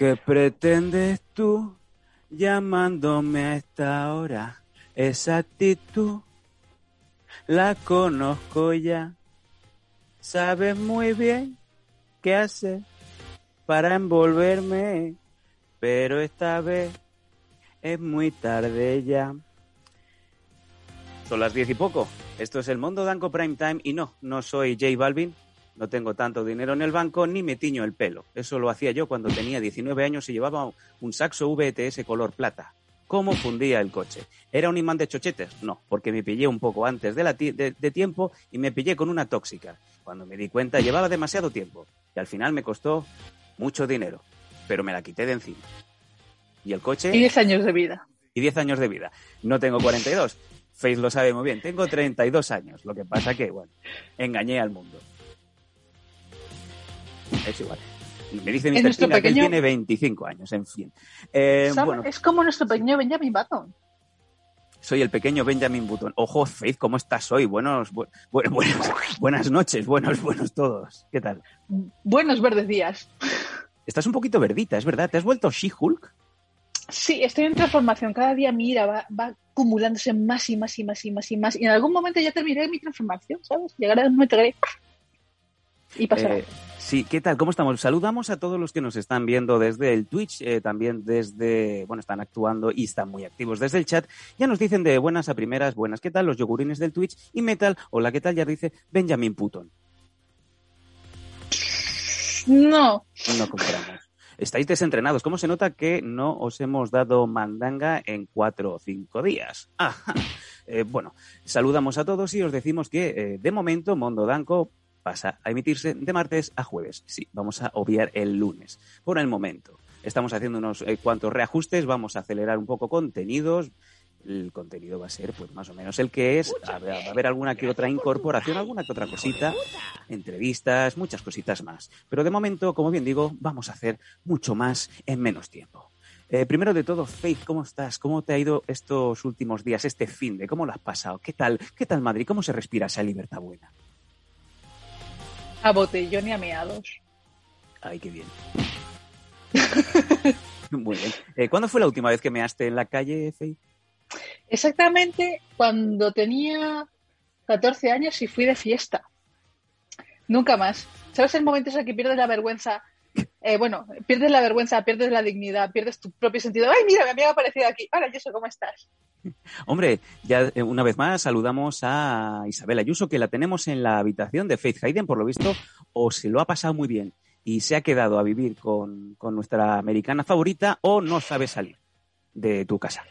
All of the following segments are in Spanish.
¿Qué pretendes tú llamándome a esta hora? Esa actitud la conozco ya. Sabes muy bien qué hacer para envolverme, pero esta vez es muy tarde ya. Son las diez y poco. Esto es el Mundo Danco Prime Time y no, no soy J Balvin, no tengo tanto dinero en el banco ni me tiño el pelo. Eso lo hacía yo cuando tenía 19 años y llevaba un saxo VTS color plata. ¿Cómo fundía el coche? ¿Era un imán de chochetes? No, porque me pillé un poco antes de, la de tiempo y me pillé con una tóxica. Cuando me di cuenta llevaba demasiado tiempo y al final me costó mucho dinero, pero me la quité de encima. ¿Y el coche? Y 10 años de vida. y 10 años de vida. No tengo 42. Face lo sabe muy bien. Tengo 32 años. Lo que pasa que, bueno, engañé al mundo. Es igual. Me dice Mr. nuestro Tina que él tiene 25 años, en fin. Eh, bueno, Es como nuestro pequeño Benjamin Button. soy el pequeño Benjamin Button. Ojo, Faith, ¿cómo estás hoy? Buenos, bu- bu- buenas, buenas noches, buenos, buenos todos. ¿Qué tal? Buenos verdes días. Estás un poquito verdita, es verdad. ¿Te has vuelto She-Hulk? Sí, estoy en transformación. Cada día mira, va, va acumulándose más y más y más y más y más. Y en algún momento ya terminaré mi transformación, ¿sabes? Llegará un momento que y pasará. Eh, sí, ¿qué tal? ¿Cómo estamos? Saludamos a todos los que nos están viendo desde el Twitch, eh, también desde, bueno, están actuando y están muy activos desde el chat. Ya nos dicen de buenas a primeras, buenas, ¿qué tal? Los yogurines del Twitch y Metal, hola, ¿qué tal? Ya dice Benjamin Putton. No, No compramos. Estáis desentrenados. ¿Cómo se nota que no os hemos dado mandanga en cuatro o cinco días? Ajá. Eh, bueno, saludamos a todos y os decimos que eh, de momento Mondo Danco pasa a emitirse de martes a jueves. Sí, vamos a obviar el lunes. Por el momento. Estamos haciendo unos eh, cuantos reajustes, vamos a acelerar un poco contenidos. El contenido va a ser, pues, más o menos el que es. A va a haber alguna que otra incorporación, alguna que otra cosita, entrevistas, muchas cositas más. Pero de momento, como bien digo, vamos a hacer mucho más en menos tiempo. Eh, primero de todo, Faith, ¿cómo estás? ¿Cómo te ha ido estos últimos días, este fin de? ¿Cómo lo has pasado? ¿Qué tal? ¿Qué tal Madrid? ¿Cómo se respira esa libertad buena? A botellón y a meados. Ay, qué bien. Muy bien. Eh, ¿Cuándo fue la última vez que measte en la calle, Faith? Exactamente cuando tenía 14 años y fui de fiesta. Nunca más. ¿Sabes el momento en el que pierdes la vergüenza? Eh, bueno, pierdes la vergüenza, pierdes la dignidad, pierdes tu propio sentido. ¡Ay, mira, mi amiga ha aparecido aquí! Hola, Yoso, ¿cómo estás? Hombre, ya eh, una vez más saludamos a Isabel Ayuso, que la tenemos en la habitación de Faith Hayden, por lo visto, o se lo ha pasado muy bien y se ha quedado a vivir con, con nuestra americana favorita, o no sabe salir de tu casa.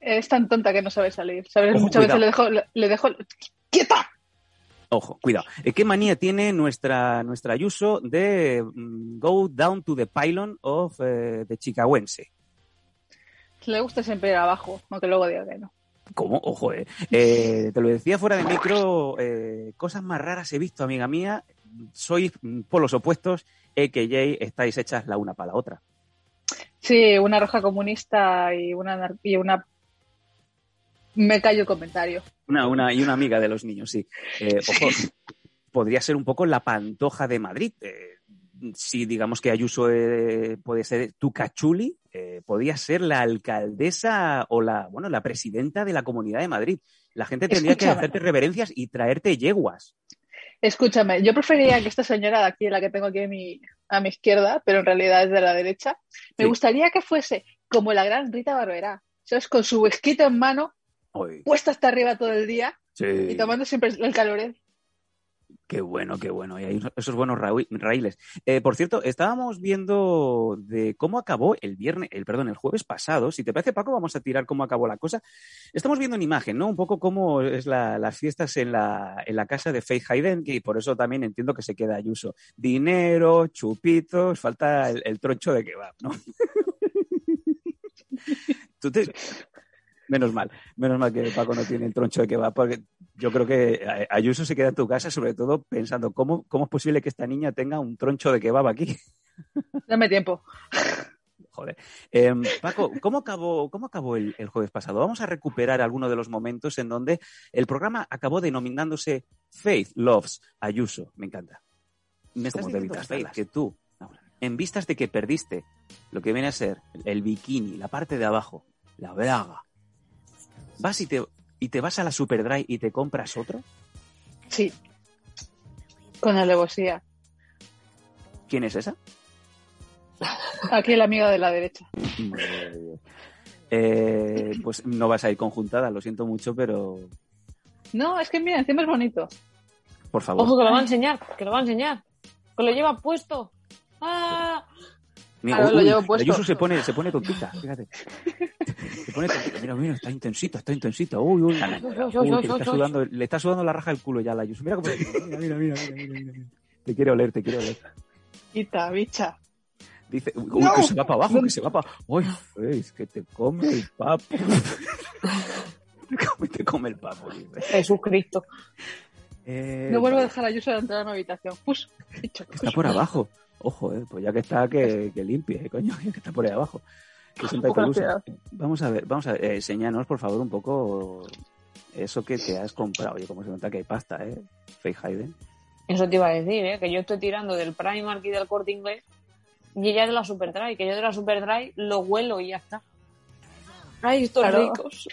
Es tan tonta que no sabe salir. Muchas cuidado. veces le dejo, le dejo... ¡Quieta! Ojo, cuidado. Eh, ¿Qué manía tiene nuestra, nuestra Ayuso de mm, go down to the pylon of eh, the chicahuense? Le gusta siempre ir abajo, aunque luego diga que no. ¿Cómo? Ojo, eh. Eh, te lo decía fuera de micro, eh, cosas más raras he visto, amiga mía. Sois mm, polos opuestos, EKJ, estáis hechas la una para la otra. Sí, una roja comunista y una... Y una... Me callo el comentario. Una, una, y una amiga de los niños, sí. Eh, ojo, podría ser un poco la pantoja de Madrid. Eh, si digamos que Ayuso eh, puede ser tu cachuli, eh, podría ser la alcaldesa o la, bueno, la presidenta de la Comunidad de Madrid. La gente tendría que hacerte reverencias y traerte yeguas. Escúchame, yo preferiría que esta señora de aquí, la que tengo aquí a mi, a mi izquierda, pero en realidad es de la derecha, me Sí. gustaría que fuese como la gran Rita Barberá, ¿sabes? Con su esquito en mano, Puesta hasta arriba todo el día sí. y tomando siempre el calor. Qué bueno, qué bueno. Y hay esos buenos raíles. Eh, por cierto, estábamos viendo de cómo acabó el viernes, el perdón, el jueves pasado. Si te parece, Paco, vamos a tirar cómo acabó la cosa. Estamos viendo en imagen, ¿no? Un poco cómo es las fiestas en la, en la casa de Faith Hayden, y por eso también entiendo que se queda Ayuso. Dinero, chupitos, falta el, troncho de kebab, ¿no? Tú te, Menos mal, menos mal que Paco no tiene el troncho de kebab, porque yo creo que Ayuso se queda en tu casa sobre todo pensando cómo, cómo es posible que esta niña tenga un troncho de kebab aquí. Dame tiempo. Joder. Em, Paco, ¿cómo acabó, cómo acabó el, jueves pasado? Vamos a recuperar algunos de los momentos en donde el programa acabó denominándose Faith Loves Ayuso. Me encanta. Me estás diciendo, Faith, que tú, en vistas de que perdiste lo que viene a ser el bikini, la parte de abajo, la braga, ¿Vas y te, y te vas a la Superdry y te compras otro? Sí. Con alevosía. ¿Quién es esa? Aquí la amiga de la derecha. Eh, pues no vas a ir conjuntada, lo siento mucho, pero. No, es que mira, encima es bonito. Por favor. Ojo, que lo va a enseñar, que lo va a enseñar. Que lo lleva puesto. ¡Ah! Mira, lo llevo puesto. Ayuso se pone, se pone tontita, fíjate. Se pone tontita. Mira, mira, está intensita, está intensita. Uy, uy, le, está sudando, le está sudando la raja del culo ya a la Ayuso. Mira cómo. Mira, mira, mira, mira, mira, Te quiere oler, te quiere oler. Quita, bicha. Dice, uy, que se va para abajo, que se va para. Uy, es que te come el papo. te come el papo. Jesucristo. Eh, no vuelvo a dejar a Ayuso de entrar a una habitación. Pus, Está por abajo. Ojo, eh, pues ya que está, que, que limpie, eh, coño, que está por ahí abajo. vamos a ver, vamos a ver, eh, enséñanos por favor un poco eso que te has comprado. Oye, como se nota que hay pasta, ¿eh? Faye Hayden. Eso te iba a decir, ¿eh? Que yo estoy tirando del Primark y del Corte Inglés y ella es de la Superdry, que yo de la Superdry lo huelo y ya está. Ay, estos ricos.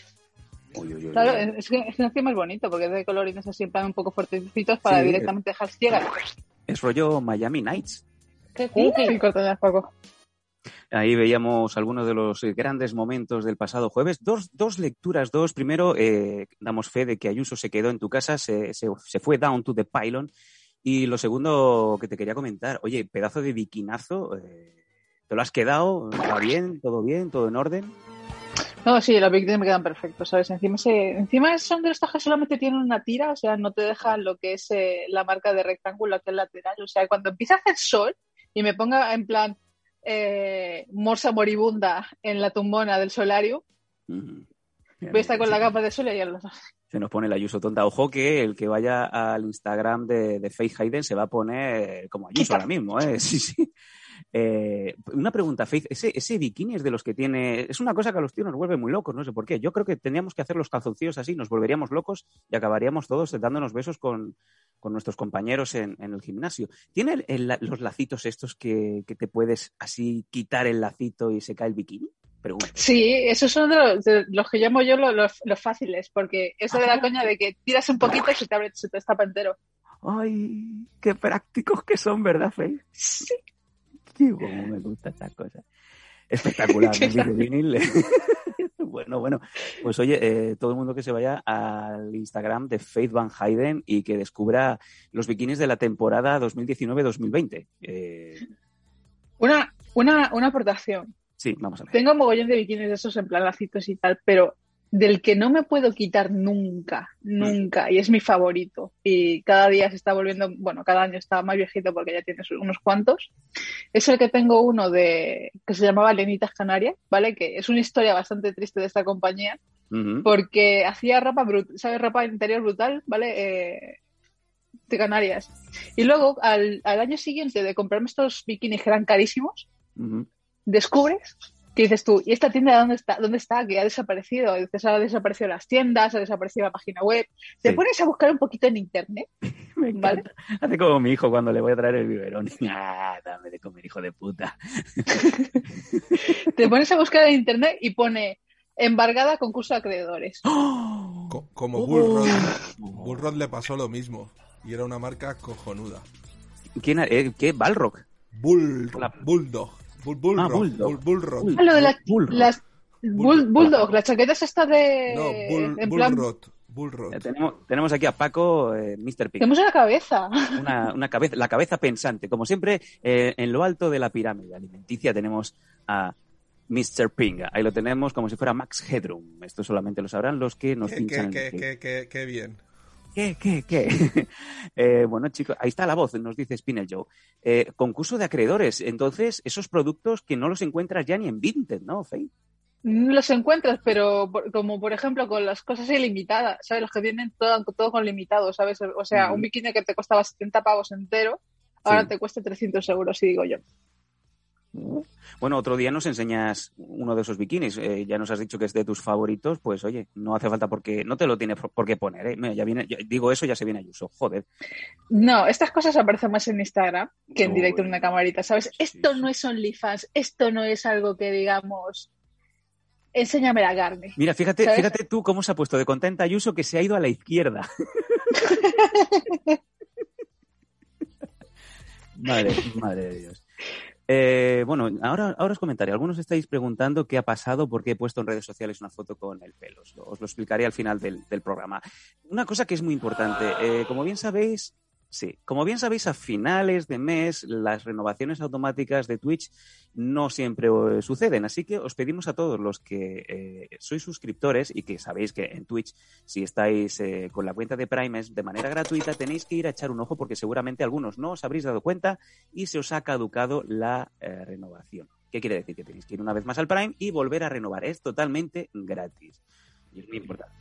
claro, es que, es encima es bonito porque es de colorines así un poco fuertecitos para directamente dejar ciegas. Es rollo Miami Nights. Ahí veíamos algunos de los grandes momentos del pasado jueves. Dos, dos lecturas, dos. Primero, eh, damos fe de que Ayuso se quedó en tu casa, se, se, fue down to the pylon. Y lo segundo que te quería comentar, oye, pedazo de biquinazo, eh, ¿te lo has quedado? ¿Está bien? ¿Todo bien? ¿Todo en orden? No, sí, los bikinis me quedan perfectos, ¿sabes? Encima, se, encima son de los que solamente tienen una tira, o sea, no te dejan lo que es eh, la marca de rectángulo aquí al lateral. O sea, cuando empieza a hacer sol, y me ponga en plan eh, morsa moribunda en la tumbona del solario, voy a estar con la capa de sol y ya lo se nos pone la Ayuso tonta. Ojo que el que vaya al Instagram de, de Faith Hayden se va a poner como Ayuso ahora mismo, ¿eh? Sí, sí. Eh, una pregunta, Faith, ¿ese, ese bikini es de los que tiene... Es una cosa que a los tíos nos vuelve muy locos, no sé por qué. Yo creo que tendríamos que hacer los calzoncillos así, nos volveríamos locos y acabaríamos todos dándonos besos con, con nuestros compañeros en, en, el gimnasio. ¿Tiene los lacitos estos que, que, te puedes así quitar el lacito y se cae el bikini? Sí, esos son de los, que llamo yo los, los, fáciles, porque eso de la coña de que tiras un poquito y se te abre, se te destapa entero. Ay, qué prácticos que son, ¿verdad, Faith? Sí. Bueno, me gusta estas cosas. Espectacular, vinil. bueno, bueno. Pues oye, eh, todo el mundo que se vaya al Instagram de Faith Van Hayden y que descubra los bikinis de la temporada 2019-2020. Eh... Una, una, una aportación. Sí, vamos a ver. Tengo un mogollón de bikinis de esos en plan lacitos y tal, pero del que no me puedo quitar nunca, nunca, y es mi favorito. Y cada día se está volviendo, bueno, cada año está más viejito porque ya tienes unos cuantos. Es el que tengo uno de que se llamaba Lenitas Canarias, ¿vale? Que es una historia bastante triste de esta compañía, porque hacía ropa brutal, ¿sabes? Ropa interior brutal, ¿vale? Eh, de Canarias. Y luego, al, año siguiente de comprarme estos bikinis que eran carísimos, descubres que dices tú, ¿y esta tienda dónde está? ¿Dónde está? Que ha desaparecido. Dices, ha desaparecido las tiendas, ha desaparecido la página web. Te pones a buscar un poquito en internet. Me encanta. Hace como mi hijo cuando le voy a traer el biberón. Ah, dame de comer, hijo de puta. Te pones a buscar en internet y pone embargada concurso de acreedores. como uh. Bullrod. Bullrod le pasó lo mismo. Y era una marca cojonuda. ¿Quién? Eh, ¿Qué? ¿Balrock? Bull, Bulldog. Bull, bull, ah, Bulldog. Bull, ah, lo de las, Bulldog. Las, Bulldog, la chaqueta es esta de... No, Bull, en plan... Bullrod. Eh, tenemos, tenemos aquí a Paco, eh, Mr. Pink. Tenemos una cabeza. Una, una cabeza, la cabeza pensante. Como siempre, eh, en lo alto de la pirámide alimenticia tenemos a Mr. Pinga. Ahí lo tenemos como si fuera Max Headroom. Esto solamente lo sabrán los que nos Qué, pinchan. qué, el- qué, qué- qué bien. ¿Qué, qué, qué? Eh, bueno, chicos, ahí está la voz, nos dice Spinel Joe. Eh, concurso de acreedores. Entonces, esos productos que no los encuentras ya ni en Vinted, ¿no, Faye? No los encuentras, pero por- como por ejemplo con las cosas ilimitadas, ¿sabes? Los que vienen todo, todo con limitado, ¿sabes? O sea, un bikini que te costaba 70 pavos entero, ahora Sí. te cuesta 300 euros, y digo yo. Bueno, otro día nos enseñas uno de esos bikinis. Eh, ya nos has dicho que es de tus favoritos. Pues oye, no hace falta porque no te lo tiene por qué poner. ¿eh? Mira, ya viene, ya- digo eso, ya se viene Ayuso. Joder. No, estas cosas aparecen más en Instagram que en Uy. directo en una camarita, ¿sabes? Sí, Esto sí. no es OnlyFans, esto no es algo que digamos, enséñame la carne. Mira, fíjate, ¿Sabes? fíjate tú cómo se ha puesto de contenta Ayuso que se ha ido a la izquierda. madre, madre de Dios. Eh, bueno, ahora, ahora os comentaré. Algunos estáis preguntando qué ha pasado, por qué he puesto en redes sociales una foto con el pelo. Os lo, explicaré al final del, del programa. Una cosa que es muy importante. eh, como bien sabéis, sí, como bien sabéis, a finales de mes las renovaciones automáticas de Twitch no siempre eh, suceden. Así que os pedimos a todos los que eh, sois suscriptores y que sabéis que en Twitch, si estáis eh, con la cuenta de Prime es de manera gratuita, tenéis que ir a echar un ojo porque seguramente algunos no os habréis dado cuenta y se os ha caducado la renovación. ¿Qué quiere decir? Que tenéis que ir una vez más al Prime y volver a renovar. Es totalmente gratis. Y es muy importante.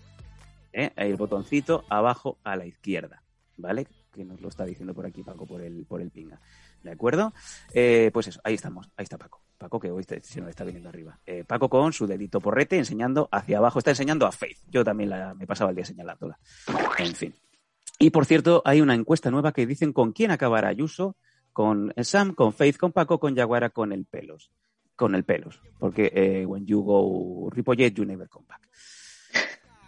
El botoncito abajo a la izquierda, ¿vale? Que nos lo está diciendo por aquí Paco por el, por el pinga. ¿De acuerdo? Eh, pues eso, ahí estamos. Ahí está Paco. Paco que hoy se nos está viniendo arriba. Eh, Paco con su dedito porrete enseñando hacia abajo. Está enseñando a Faith. Yo también la, me pasaba el día señalándola. En fin. Y por cierto, hay una encuesta nueva que dicen con quién acabará Ayuso. Con Sam, con Faith, con Paco, con Yaguara, con el pelos. Con el pelos. Porque eh, when you go Ripollet, you never come back.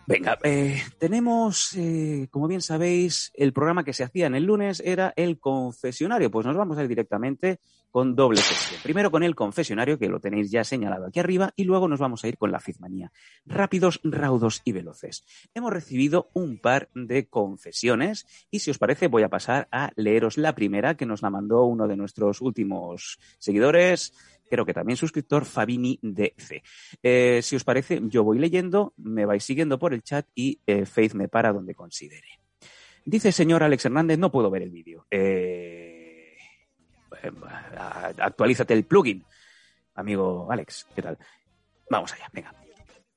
Venga, eh, tenemos, eh, como bien sabéis, el programa que se hacía en el lunes era el confesionario. Pues nos vamos a ir directamente con doble sesión. Primero con el confesionario, que lo tenéis ya señalado aquí arriba, y luego nos vamos a ir con la Fizmanía. Rápidos, raudos y veloces. Hemos recibido un par de confesiones y si os parece voy a pasar a leeros la primera que nos la mandó uno de nuestros últimos seguidores, creo que también suscriptor, Fabini DC. Eh, si os parece, yo voy leyendo, me vais siguiendo por el chat y eh, Faith me para donde considere. Dice señor Alex Hernández, no puedo ver el vídeo. Eh, a- actualízate el plugin. Amigo Alex, ¿qué tal? Vamos allá, venga.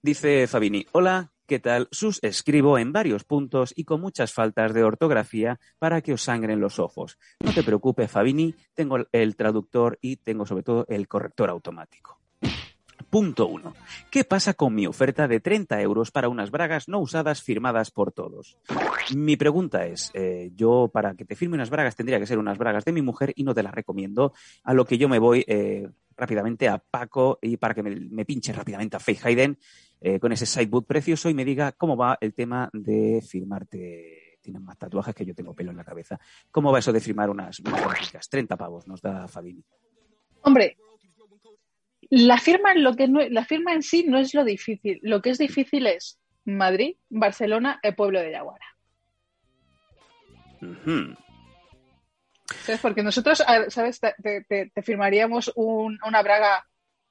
Dice Fabini, hola, ¿qué tal? Sus escribo en varios puntos y con muchas faltas de ortografía para que os sangren los ojos. No te preocupes, Fabini, tengo el- traductor y tengo sobre todo el corrector automático. Punto 1. ¿Qué pasa con mi oferta de 30 euros para unas bragas no usadas firmadas por todos? Mi pregunta es, eh, yo para que te firme unas bragas tendría que ser unas bragas de mi mujer y no te las recomiendo, a lo que yo me voy eh, rápidamente a Paco y para que me, me pinche rápidamente a Faith Hayden eh, con ese sideboot precioso y me diga cómo va el tema de firmarte. Tienes más tatuajes que yo tengo pelo en la cabeza. ¿Cómo va eso de firmar unas, gráficas? 30 pavos nos da Fabini. Hombre, la firma, en lo que no, la firma en sí no es lo difícil. Lo que es difícil es Madrid, Barcelona, el pueblo de Yaguara. ¿Sabes? Porque nosotros, ¿sabes? Te- te firmaríamos un- una braga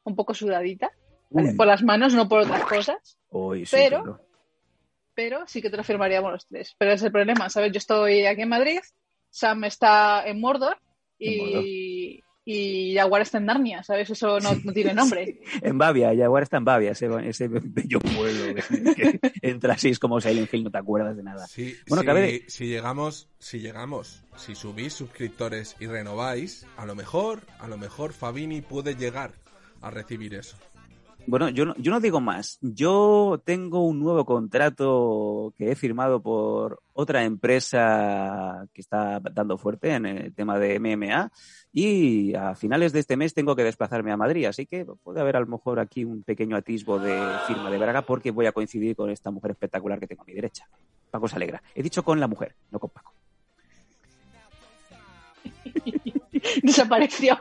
un poco sudadita, ¿vale? Uy. por las manos, no por otras cosas, Uy, sí, Pero- claro. pero sí que te lo firmaríamos los tres. Pero es el problema, ¿sabes? Yo estoy aquí en Madrid, Sam está en Mordor y, y Yaguara está en Narnia, ¿sabes? Eso no, no tiene nombre. En Bavia, Jaguar está en Bavia, ese, ese bello pueblo que, que entra así, es como Silent Hill, no te acuerdas de nada. Sí, Bueno, de- si llegamos, si llegamos, si subís suscriptores y renováis, a lo mejor, a lo mejor Fabini puede llegar a recibir eso. Bueno, yo no, yo no digo más. Yo tengo un nuevo contrato que he firmado por otra empresa que está dando fuerte en el tema de MMA y a finales de este mes tengo que desplazarme a Madrid, así que puede haber a lo mejor aquí un pequeño atisbo de firma de Braga porque voy a coincidir con esta mujer espectacular que tengo a mi derecha. Paco se alegra. He dicho con la mujer, no con Paco. Desapareció.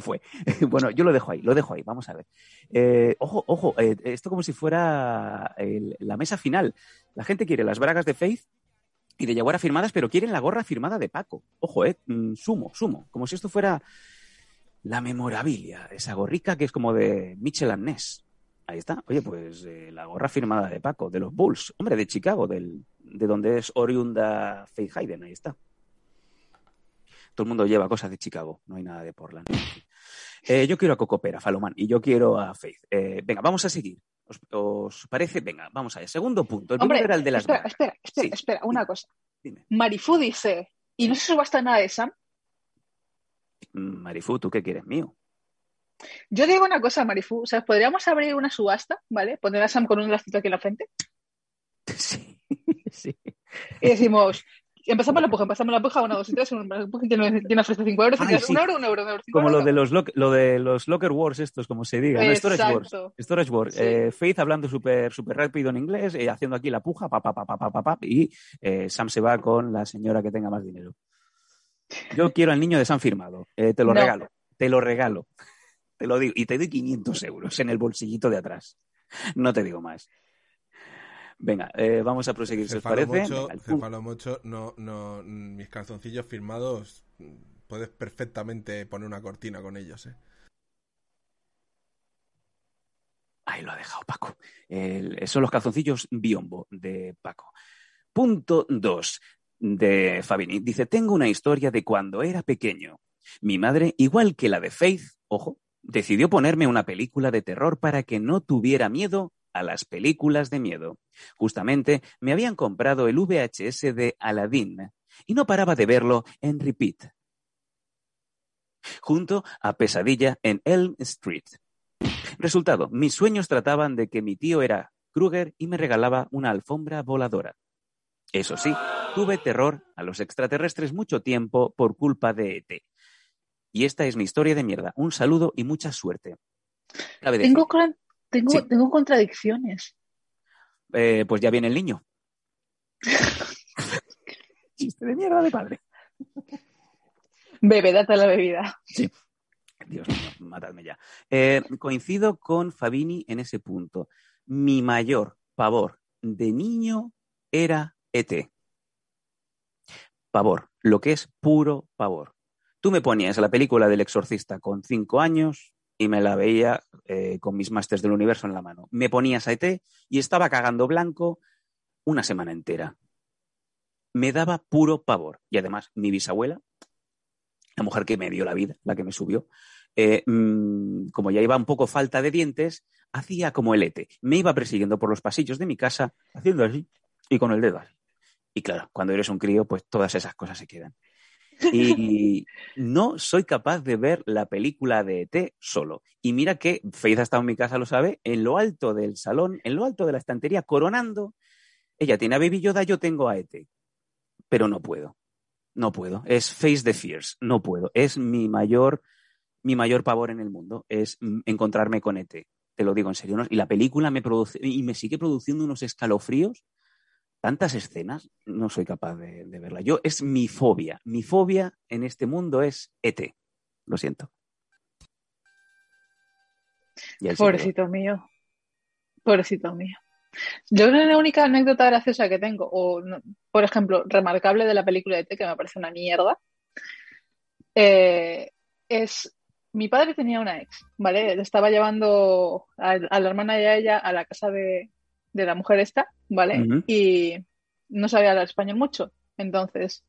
Fue. Bueno, yo lo dejo ahí, lo dejo ahí. Vamos a ver. Eh, ojo, ojo, eh, esto como si fuera la mesa final. La gente quiere las bragas de Faith y de Yaguara firmadas, pero quieren la gorra firmada de Paco. Ojo, eh, mm, sumo, sumo. Como si esto fuera la memorabilia, esa gorrica que es como de Mitchell and Ness. Ahí está. Oye, pues eh, la gorra firmada de Paco, de los Bulls. Hombre, de Chicago, del, de donde es oriunda Faith Hayden. Ahí está. Todo el mundo lleva cosas de Chicago, no hay nada de Portland. Eh, yo quiero a Cocopera, Falomán, y yo quiero a Faith. Eh, venga, vamos a seguir. ¿Os, os parece? Venga, vamos allá. Segundo punto. El Hombre, primero era el de las espera, espera, espera, Sí. espera, una cosa. Dime. Marifu dice, ¿y no se subasta nada de Sam? Mm, Marifu, ¿tú qué quieres mío? Yo digo una cosa, Marifu, o sea, podríamos abrir una subasta, ¿vale? Poner a Sam con un lacito aquí en la frente Sí, sí. y decimos, empezamos la puja, empezamos la puja, una, dos y tres, una puja, tiene, tiene ofrece 5 euros, Ay, sí. un euro, un euro, un euro, cinco Como lo euros. de los, lo de los Locker Wars, estos, como se diga, ¿no? Storage Wars. Storage Wars. Sí. Eh, Faith hablando súper súper rápido en inglés, eh, haciendo aquí la puja, pa, pa, pa, pa, pa, pa, pa, y eh, Sam se va con la señora que tenga más dinero. Yo quiero al niño de Sam firmado. Eh, te lo No. regalo. Te lo regalo. Te lo digo. Y te doy 500 euros en el bolsillito de atrás. No te digo más. Venga, eh, vamos a proseguir, si os parece. Venga, punto. Cefalomocho, no, no, mis calzoncillos firmados, puedes perfectamente poner una cortina con ellos, ¿eh? Ahí lo ha dejado Paco. El- son los calzoncillos biombo de Paco. Punto 2 de Fabini. Dice, tengo una historia de cuando era pequeño. Mi madre, igual que la de Faith, ojo, decidió ponerme una película de terror para que no tuviera miedo a las películas de miedo. Justamente me habían comprado el VHS de Aladdin y no paraba de verlo en repeat. Junto a Pesadilla en Elm Street. Resultado, mis sueños trataban de que mi tío era Kruger y me regalaba una alfombra voladora. Eso sí, tuve terror a los extraterrestres mucho tiempo por culpa de ET. Y esta es mi historia de mierda. Un saludo y mucha suerte. Tengo, tengo, Sí. tengo contradicciones. eh, pues ya viene el niño. Chiste de mierda de padre. Bebe, date la bebida. Dios mío, matadme ya. Eh, coincido con Fabini en ese punto. Mi mayor pavor de niño era ET. Pavor, lo que es puro pavor. Tú me ponías la película del exorcista con cinco años y me la veía eh, con mis másters del universo en la mano. Me ponías a ET y estaba cagando blanco una semana entera. Me daba puro pavor. Y además, mi bisabuela, la mujer que me dio la vida, la que me subió, eh, mm, como ya iba un poco falta de dientes, hacía como el ete. Me iba persiguiendo por los pasillos de mi casa, haciendo así y con el dedo así. Y claro, cuando eres un crío, pues todas esas cosas se quedan. Y no soy capaz de ver la película de ET solo. Y mira que ha estado en mi casa, lo sabe, en lo alto del salón, en lo alto de la estantería, coronando. Ella tiene a Baby Yoda, yo tengo a ET. Pero no puedo. No puedo. Es Face the Fears. No puedo. Es mi mayor, mi mayor pavor en el mundo. Es encontrarme con ET. Te lo digo en serio. ¿no? Y la película me produce, y me sigue produciendo unos escalofríos. Tantas escenas, no soy capaz de, verla. Yo, es mi fobia. Mi fobia en este mundo es ET. Lo siento. Pobrecito mío. Pobrecito mío. Yo creo que la única anécdota graciosa que tengo, o por ejemplo, remarcable de la película de T, que me parece una mierda, eh, es mi padre tenía una ex, ¿vale? Le estaba llevando a, a la hermana y a ella a la casa de, de la mujer esta, ¿vale? Y no sabía hablar español mucho. Entonces,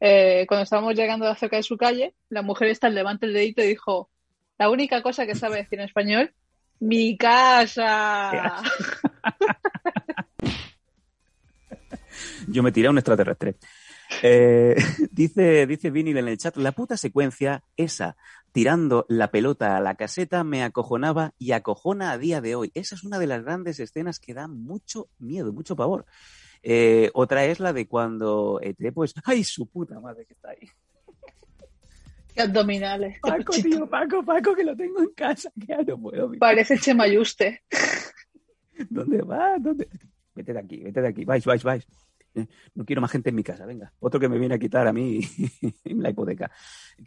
eh, cuando estábamos llegando cerca de su calle, la mujer esta levanta el dedito y dijo, la única cosa que sabe decir en español, mi casa. Yo me tiré a un extraterrestre. Eh, dice, dice Vinil en el chat, la puta secuencia esa, tirando la pelota a la caseta, me acojonaba y acojona a día de hoy. Esa es una de las grandes escenas que da mucho miedo, mucho pavor. Eh, otra es la de cuando ET, pues, ¡ay, su puta madre que está ahí! Qué abdominales. Paco, tío, Paco, Paco, que lo tengo en casa, que ya no puedo. mira. Parece Chemayuste. ¿Dónde va? ¿Dónde? Vete de aquí, vete de aquí, vais, vais, vais. Eh, No quiero más gente en mi casa, venga. Otro que me viene a quitar a mí la hipoteca.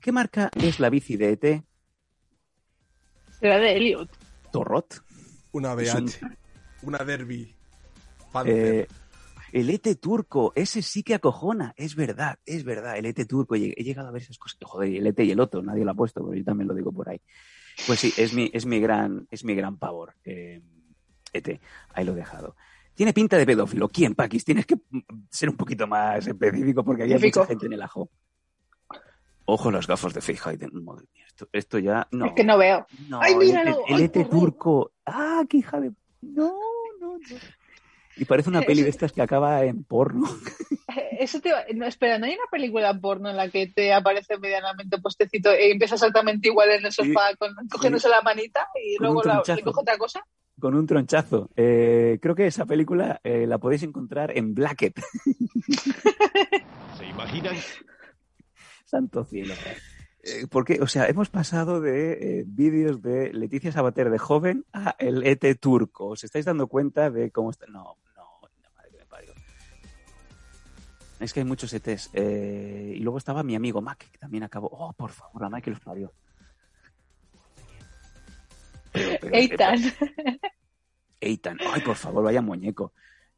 ¿Qué marca es la bici de ET? Era de Elliot. Torrot. Una Es un- BH. Una Derby. Eh, el ET turco, ese sí que acojona, es verdad, es verdad, el ET turco, he llegado a ver esas cosas, joder, el ET y el otro, nadie lo ha puesto, pero yo también lo digo por ahí. Pues sí, es mi, es mi gran, es mi gran pavor, eh, ET, ahí lo he dejado. Tiene pinta de pedófilo. ¿Quién, Paquis? Tienes que ser un poquito más específico porque había mucha gente en el ajo. Ojo las gafas de Hayden. Madre mía, esto, esto ya... No. Es que no veo. No, ¡Ay, el míralo! ET el ¡Ay, ET por favor! turco. ¡Ah, qué hija de... No, no, no. Y parece una peli de estas que acaba en porno. Eso te no, espera, ¿no hay una película porno en la que te aparece medianamente postecito e empieza exactamente igual en el sofá, con, cogiéndose la manita y Con luego la- le coge otra cosa? Con un tronchazo. Eh, creo que esa película eh, la podéis encontrar en Blacket. ¿Se imaginan? Santo cielo. Eh, porque, o sea, hemos pasado de eh, vídeos de Leticia Sabater de joven a el ET turco. ¿Os estáis dando cuenta de cómo está? No, no, la madre que me parió. Es que hay muchos ETs. Eh, y luego estaba mi amigo Mac, que también acabó. Oh, por favor, la madre que los parió. Pero- pero- Eitan. Eitan. Ay, por favor, vaya muñeco.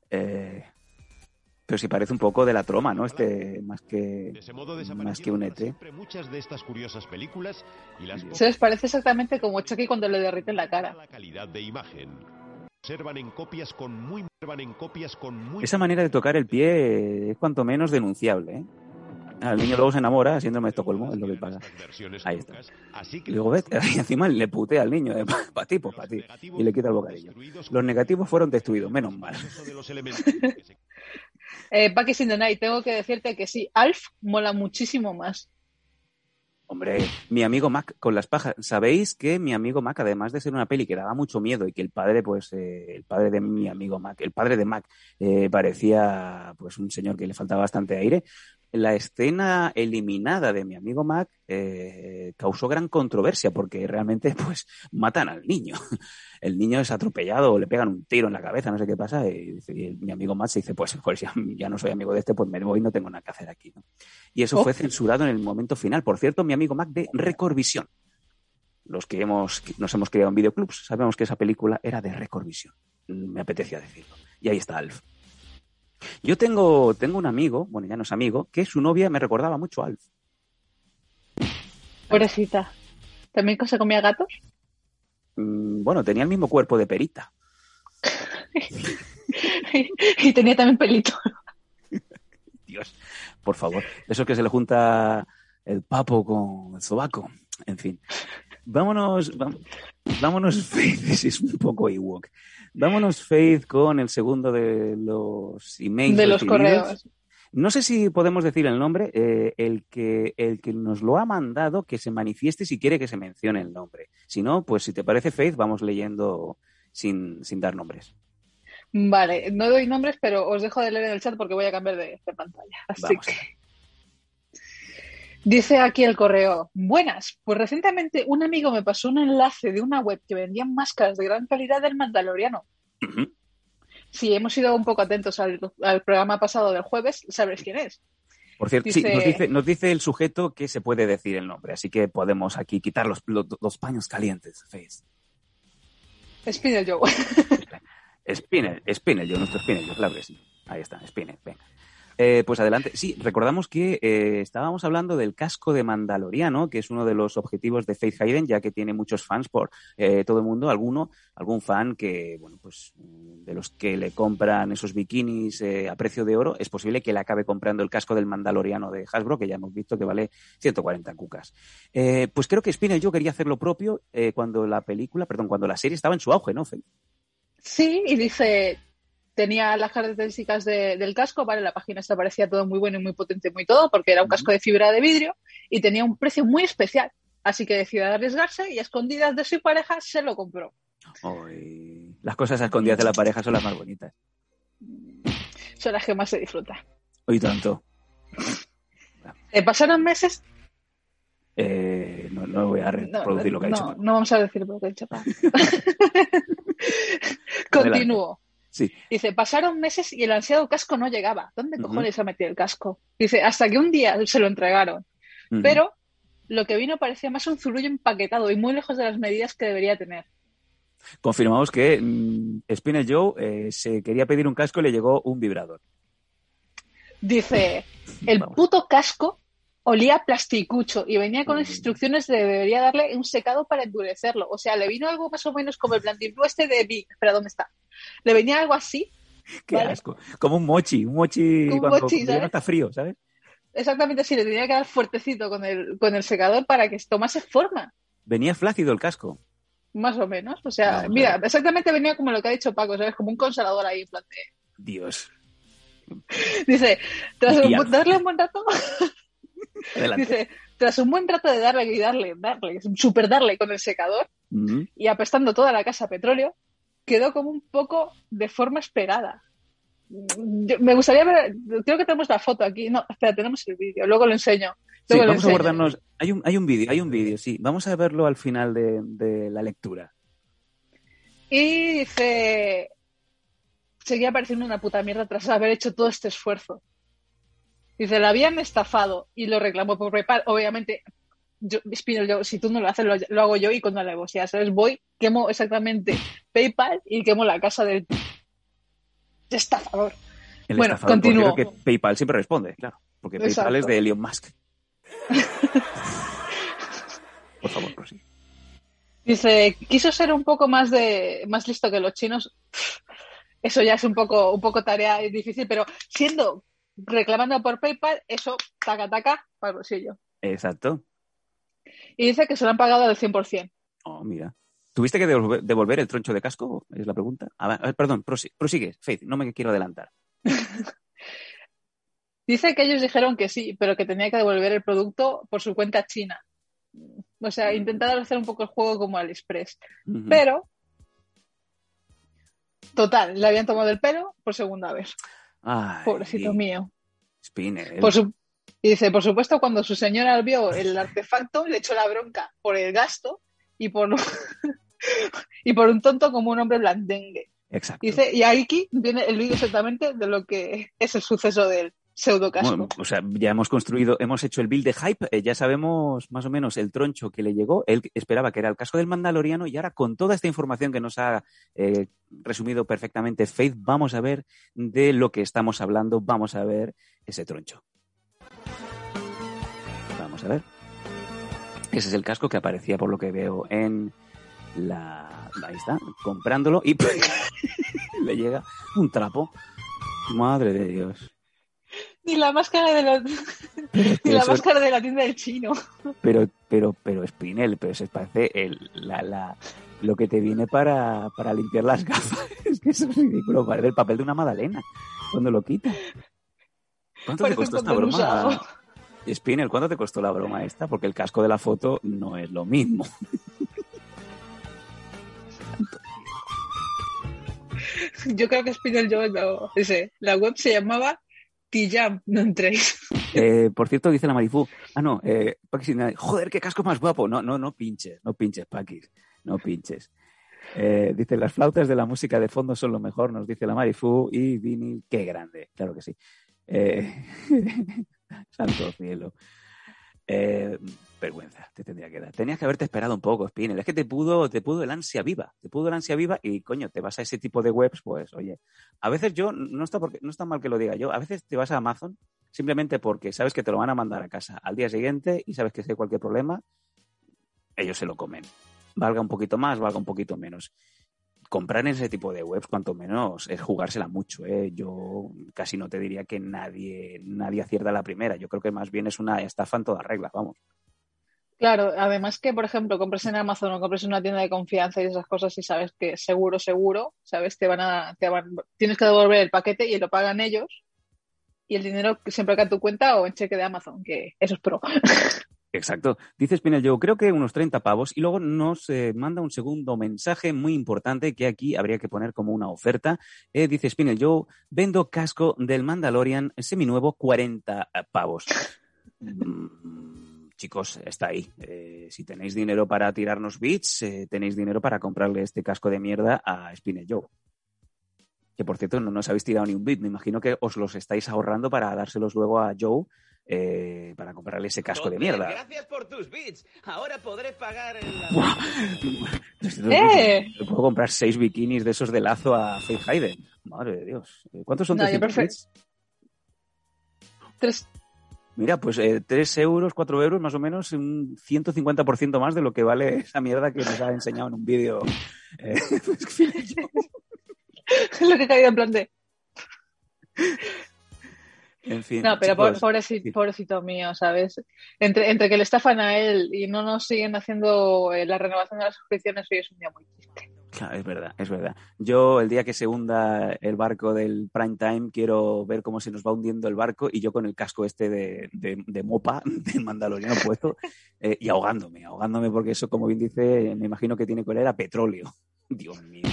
Eh, pero si parece un poco de la troma, ¿no? Este, más que, De ese modo más que un ET. siempre muchas de estas curiosas películas y las Se les parece exactamente como Chucky cuando le derriten la cara. la calidad de imagen. Observan en copias con muy en copias con muy Esa manera de tocar el pie es cuanto menos denunciable, ¿eh? Ah, El niño luego se enamora, síndrome de Estocolmo, es lo que pasa. Ahí está. Y que luego ves, y encima le putea al niño, para ti, pues para ti. Y le quita el bocadillo. Los negativos fueron destruidos, menos mal. Eh, Bucky in the Night, tengo que decirte que sí, Alf mola muchísimo más. Hombre, mi amigo Mac con las pajas. Sabéis que mi amigo Mac, además de ser una peli que daba mucho miedo y que el padre, pues, eh, el padre de mi amigo Mac, el padre de Mac, eh, parecía, pues, un señor que le faltaba bastante aire. La escena eliminada de mi amigo Mac eh, causó gran controversia porque realmente, pues, matan al niño. El niño es atropellado o le pegan un tiro en la cabeza, no sé qué pasa. Y, mi amigo Mac se dice, pues, pues ya, ya no soy amigo de este, pues me voy, no tengo nada que hacer aquí. ¿no? Y eso Oh. fue censurado en el momento final. Por cierto, mi amigo Mac de Recordvisión. Los que hemos, nos hemos criado en videoclubs sabemos que esa película era de Recordvisión. Mm, Me apetecía decirlo. Y ahí está Alf. Yo tengo, tengo un amigo, bueno, ya no es amigo, que su novia me recordaba mucho a Alf. Pobrecita. ¿También se comía gatos? Mm, Bueno, tenía el mismo cuerpo de perita. y tenía también pelito. Dios, por favor. Eso que se le junta el papo con el sobaco. En fin. Vámonos, vámonos, es un poco Ewok. Vámonos, Faith, con el segundo de los emails. De los correos. No sé si podemos decir el nombre, eh, el, que, el que nos lo ha mandado, que se manifieste si quiere que se mencione el nombre. Si no, pues si te parece, Faith, vamos leyendo sin, sin dar nombres. Vale, no doy nombres, pero os dejo de leer en el chat porque voy a cambiar de, de pantalla. Así Vamos. que. Dice aquí el correo, buenas, pues recientemente un amigo me pasó un enlace de una web que vendía máscaras de gran calidad del Mandaloriano. Si hemos sido un poco atentos al, al programa pasado del jueves, sabréis quién es. Por cierto, sí, nos dice, nos dice el sujeto que se puede decir el nombre, así que podemos aquí quitar los, los, los paños calientes, Faith. Spinel Joe. Spinner, Spinner, yo, nuestro Spinner, yo, claro que sí. Ahí está, Spinner, venga. Eh, pues adelante. Sí, recordamos que eh, estábamos hablando del casco de Mandaloriano, que es uno de los objetivos de Faith Hayden, ya que tiene muchos fans por eh, todo el mundo, alguno, algún fan que, bueno, pues mm, de los que le compran esos bikinis a precio de oro, es posible que le acabe comprando el casco del Mandaloriano de Hasbro, que ya hemos visto que vale 140 cucas. Pues creo que Spinner yo quería hacer lo propio cuando la película, perdón, cuando la serie estaba en su auge, ¿no, Faith? Sí, y dice, tenía las características de- del casco, vale, la página esta parecía todo muy bueno y muy potente, muy todo, porque era un casco de fibra de vidrio y tenía un precio muy especial. Así que decidió arriesgarse y a escondidas de su pareja se lo compró. Las cosas a escondidas de la pareja son las más bonitas. Son las que más se disfruta. Hoy tanto. Eh, pasaron meses. Eh, no, no voy a No, reproducir lo que ha no, dicho. no vamos a decir lo que ha dicho. pa. Continúo. Sí. Dice, pasaron meses y el ansiado casco no llegaba. ¿Dónde cojones ha metido el casco? Dice, hasta que un día se lo entregaron. Pero lo que vino parecía más un zurullo empaquetado y muy lejos de las medidas que debería tener. Confirmamos que mm, Spinel Joe eh, se quería pedir un casco y le llegó un vibrador. Dice, el Vamos. puto casco olía plasticucho y venía con las Mm. instrucciones de debería darle un secado para endurecerlo. O sea, le vino algo más o menos como el plantiplú este de Big. Espera, ¿dónde está? Le venía algo así, Qué Vale. asco. Como un mochi, un mochi Como cuando mochi, no está frío, ¿sabes? exactamente así, le tenía que dar fuertecito con el, con el secador para que tomase forma. Venía flácido el casco. Más o menos. O sea, mira, exactamente venía como lo que ha dicho Paco, ¿sabes? Como un consolador ahí, en plan de- Dios. Dice, tras darle un buen rato, Adelante. dice, tras un buen rato de darle y darle, darle, super darle con el secador y apestando toda la casa a petróleo, quedó como un poco de forma esperada. Yo- me gustaría ver, creo que tenemos la foto aquí. No, espera, tenemos el vídeo, luego lo enseño. Sí, lo vamos a guardarnos. Hay un, hay un vídeo, hay un vídeo, sí. Vamos a verlo al final de, de la lectura. Y dice, seguía pareciendo una puta mierda tras haber hecho todo este esfuerzo. Dice, la habían estafado y lo reclamó por PayPal. Obviamente, yo, Spinel, yo, si tú no lo haces, lo, lo hago yo y con la alevosía, ¿sabes? Voy, quemo exactamente PayPal y quemo la casa del estafador. El Bueno, estafador, continúo. creo que PayPal siempre responde, claro. Porque PayPal es de Elon Musk. Por favor, prosigue. Dice, quiso ser un poco más de más listo que los chinos. Eso ya es un poco, un poco tarea difícil, pero siendo reclamando por PayPal, eso taca taca para el bolsillo. Exacto. Y dice que se lo han pagado al 100%. Oh, mira. ¿Tuviste que devolver, devolver el troncho de casco? Es la pregunta. Perdón, prosi- prosigue, Faith, no me quiero adelantar. Dice que ellos dijeron que sí, pero que tenía que devolver el producto por su cuenta china. O sea, intentaron hacer un poco el juego como AliExpress. Pero, total, le habían tomado el pelo por segunda vez. Ay, Pobrecito mío. Spinner. Por su- Y dice, por supuesto, cuando su señora vio el artefacto, le echó la bronca por el gasto y por, y por un tonto como un hombre blandengue. Exacto. Dice, y aquí viene el vídeo exactamente de lo que es el suceso del pseudo casco. Bueno, o sea, ya hemos construido, hemos hecho el build de hype, eh, ya sabemos más o menos el troncho que le llegó. Él esperaba que era el casco del Mandaloriano y ahora con toda esta información que nos ha eh, resumido perfectamente Faith, vamos a ver de lo que estamos hablando, vamos a ver ese troncho. Vamos a ver. Ese es el casco que aparecía por lo que veo en la... Ahí está, comprándolo y le llega un trapo. Madre de Dios. Ni la máscara de la, ni la máscara de la tienda del chino. Pero, pero, pero Spinel, pero se parece el, la, la, lo que te viene para, para limpiar las gafas. Es que eso es ridículo, parece el papel de una magdalena cuando lo quita. ¿Cuánto te Parece costó esta broma? usado. Spinel, ¿cuánto te costó la broma esta? Porque el casco de la foto no es lo mismo. Yo creo que Spinel yo ese, la web se llamaba Tijam, no entréis. Eh, por cierto, dice la Marifú. Ah, no, eh, Paquis Joder, qué casco más guapo. No, no, no pinches, no pinches, Paquis. No pinches. Eh, dice, las flautas de la música de fondo son lo mejor, nos dice la Marifú. Y Vini, qué grande. Claro que sí. Eh, santo cielo. Eh, vergüenza, te tendría que dar. Tenías que haberte esperado un poco, Spinel. Es que te pudo, te pudo el ansia viva. Te pudo el ansia viva y, coño, te vas a ese tipo de webs, pues, oye. A veces yo, no está, porque, no está mal que lo diga yo, a veces te vas a Amazon simplemente porque sabes que te lo van a mandar a casa al día siguiente y sabes que si hay cualquier problema, ellos se lo comen. Valga un poquito más, valga un poquito menos. Comprar en ese tipo de webs, cuanto menos, es jugársela mucho. ¿eh? Yo casi no te diría que nadie, nadie acierta la primera. Yo creo que más bien es una estafa en toda regla, vamos. Claro, además que, por ejemplo, compres en Amazon o compres en una tienda de confianza y esas cosas y sabes que seguro, seguro, sabes, te van a, te van, tienes que devolver el paquete y lo pagan ellos y el dinero siempre cae en tu cuenta o en cheque de Amazon, que eso es pro. Exacto. Dice Spinel Joe, creo que unos 30 pavos y luego nos eh, manda un segundo mensaje muy importante que aquí habría que poner como una oferta. Eh, dice Spinel Joe, vendo casco del Mandalorian seminuevo 40 pavos. Mm, chicos, está ahí. Eh, si tenéis dinero para tirarnos bits, eh, tenéis dinero para comprarle este casco de mierda a Spinel Joe. Que por cierto, no nos habéis tirado ni un bit. Me imagino que os los estáis ahorrando para dárselos luego a Joe eh, para comprarle ese casco de mierda. Gracias por tus bits. Ahora podré pagar el... ¡Eh! Le puedo comprar seis bikinis de esos de lazo a Faith Hayden. Madre de Dios. Eh, ¿Cuántos son No, yo 300 prefiero- bits? Tres. Mira, pues eh, 3 euros, 4 euros, más o menos, un 150% más de lo que vale esa mierda que nos ha enseñado en un vídeo. eh, Lo que he caído en plan de. En fin. No, pero chicos, po- pobrecito, sí. pobrecito mío, ¿sabes? Entre, entre que le estafan a él y no nos siguen haciendo eh, la renovación de las suscripciones, hoy es un día muy triste. Claro, es verdad, es verdad. Yo, el día que se hunda el barco del prime time, quiero ver cómo se nos va hundiendo el barco y yo con el casco este de, de, de mopa, del mandaloriano puesto, eh, y ahogándome, ahogándome, porque eso, como bien dice, me imagino que tiene que oler a petróleo. Dios mío.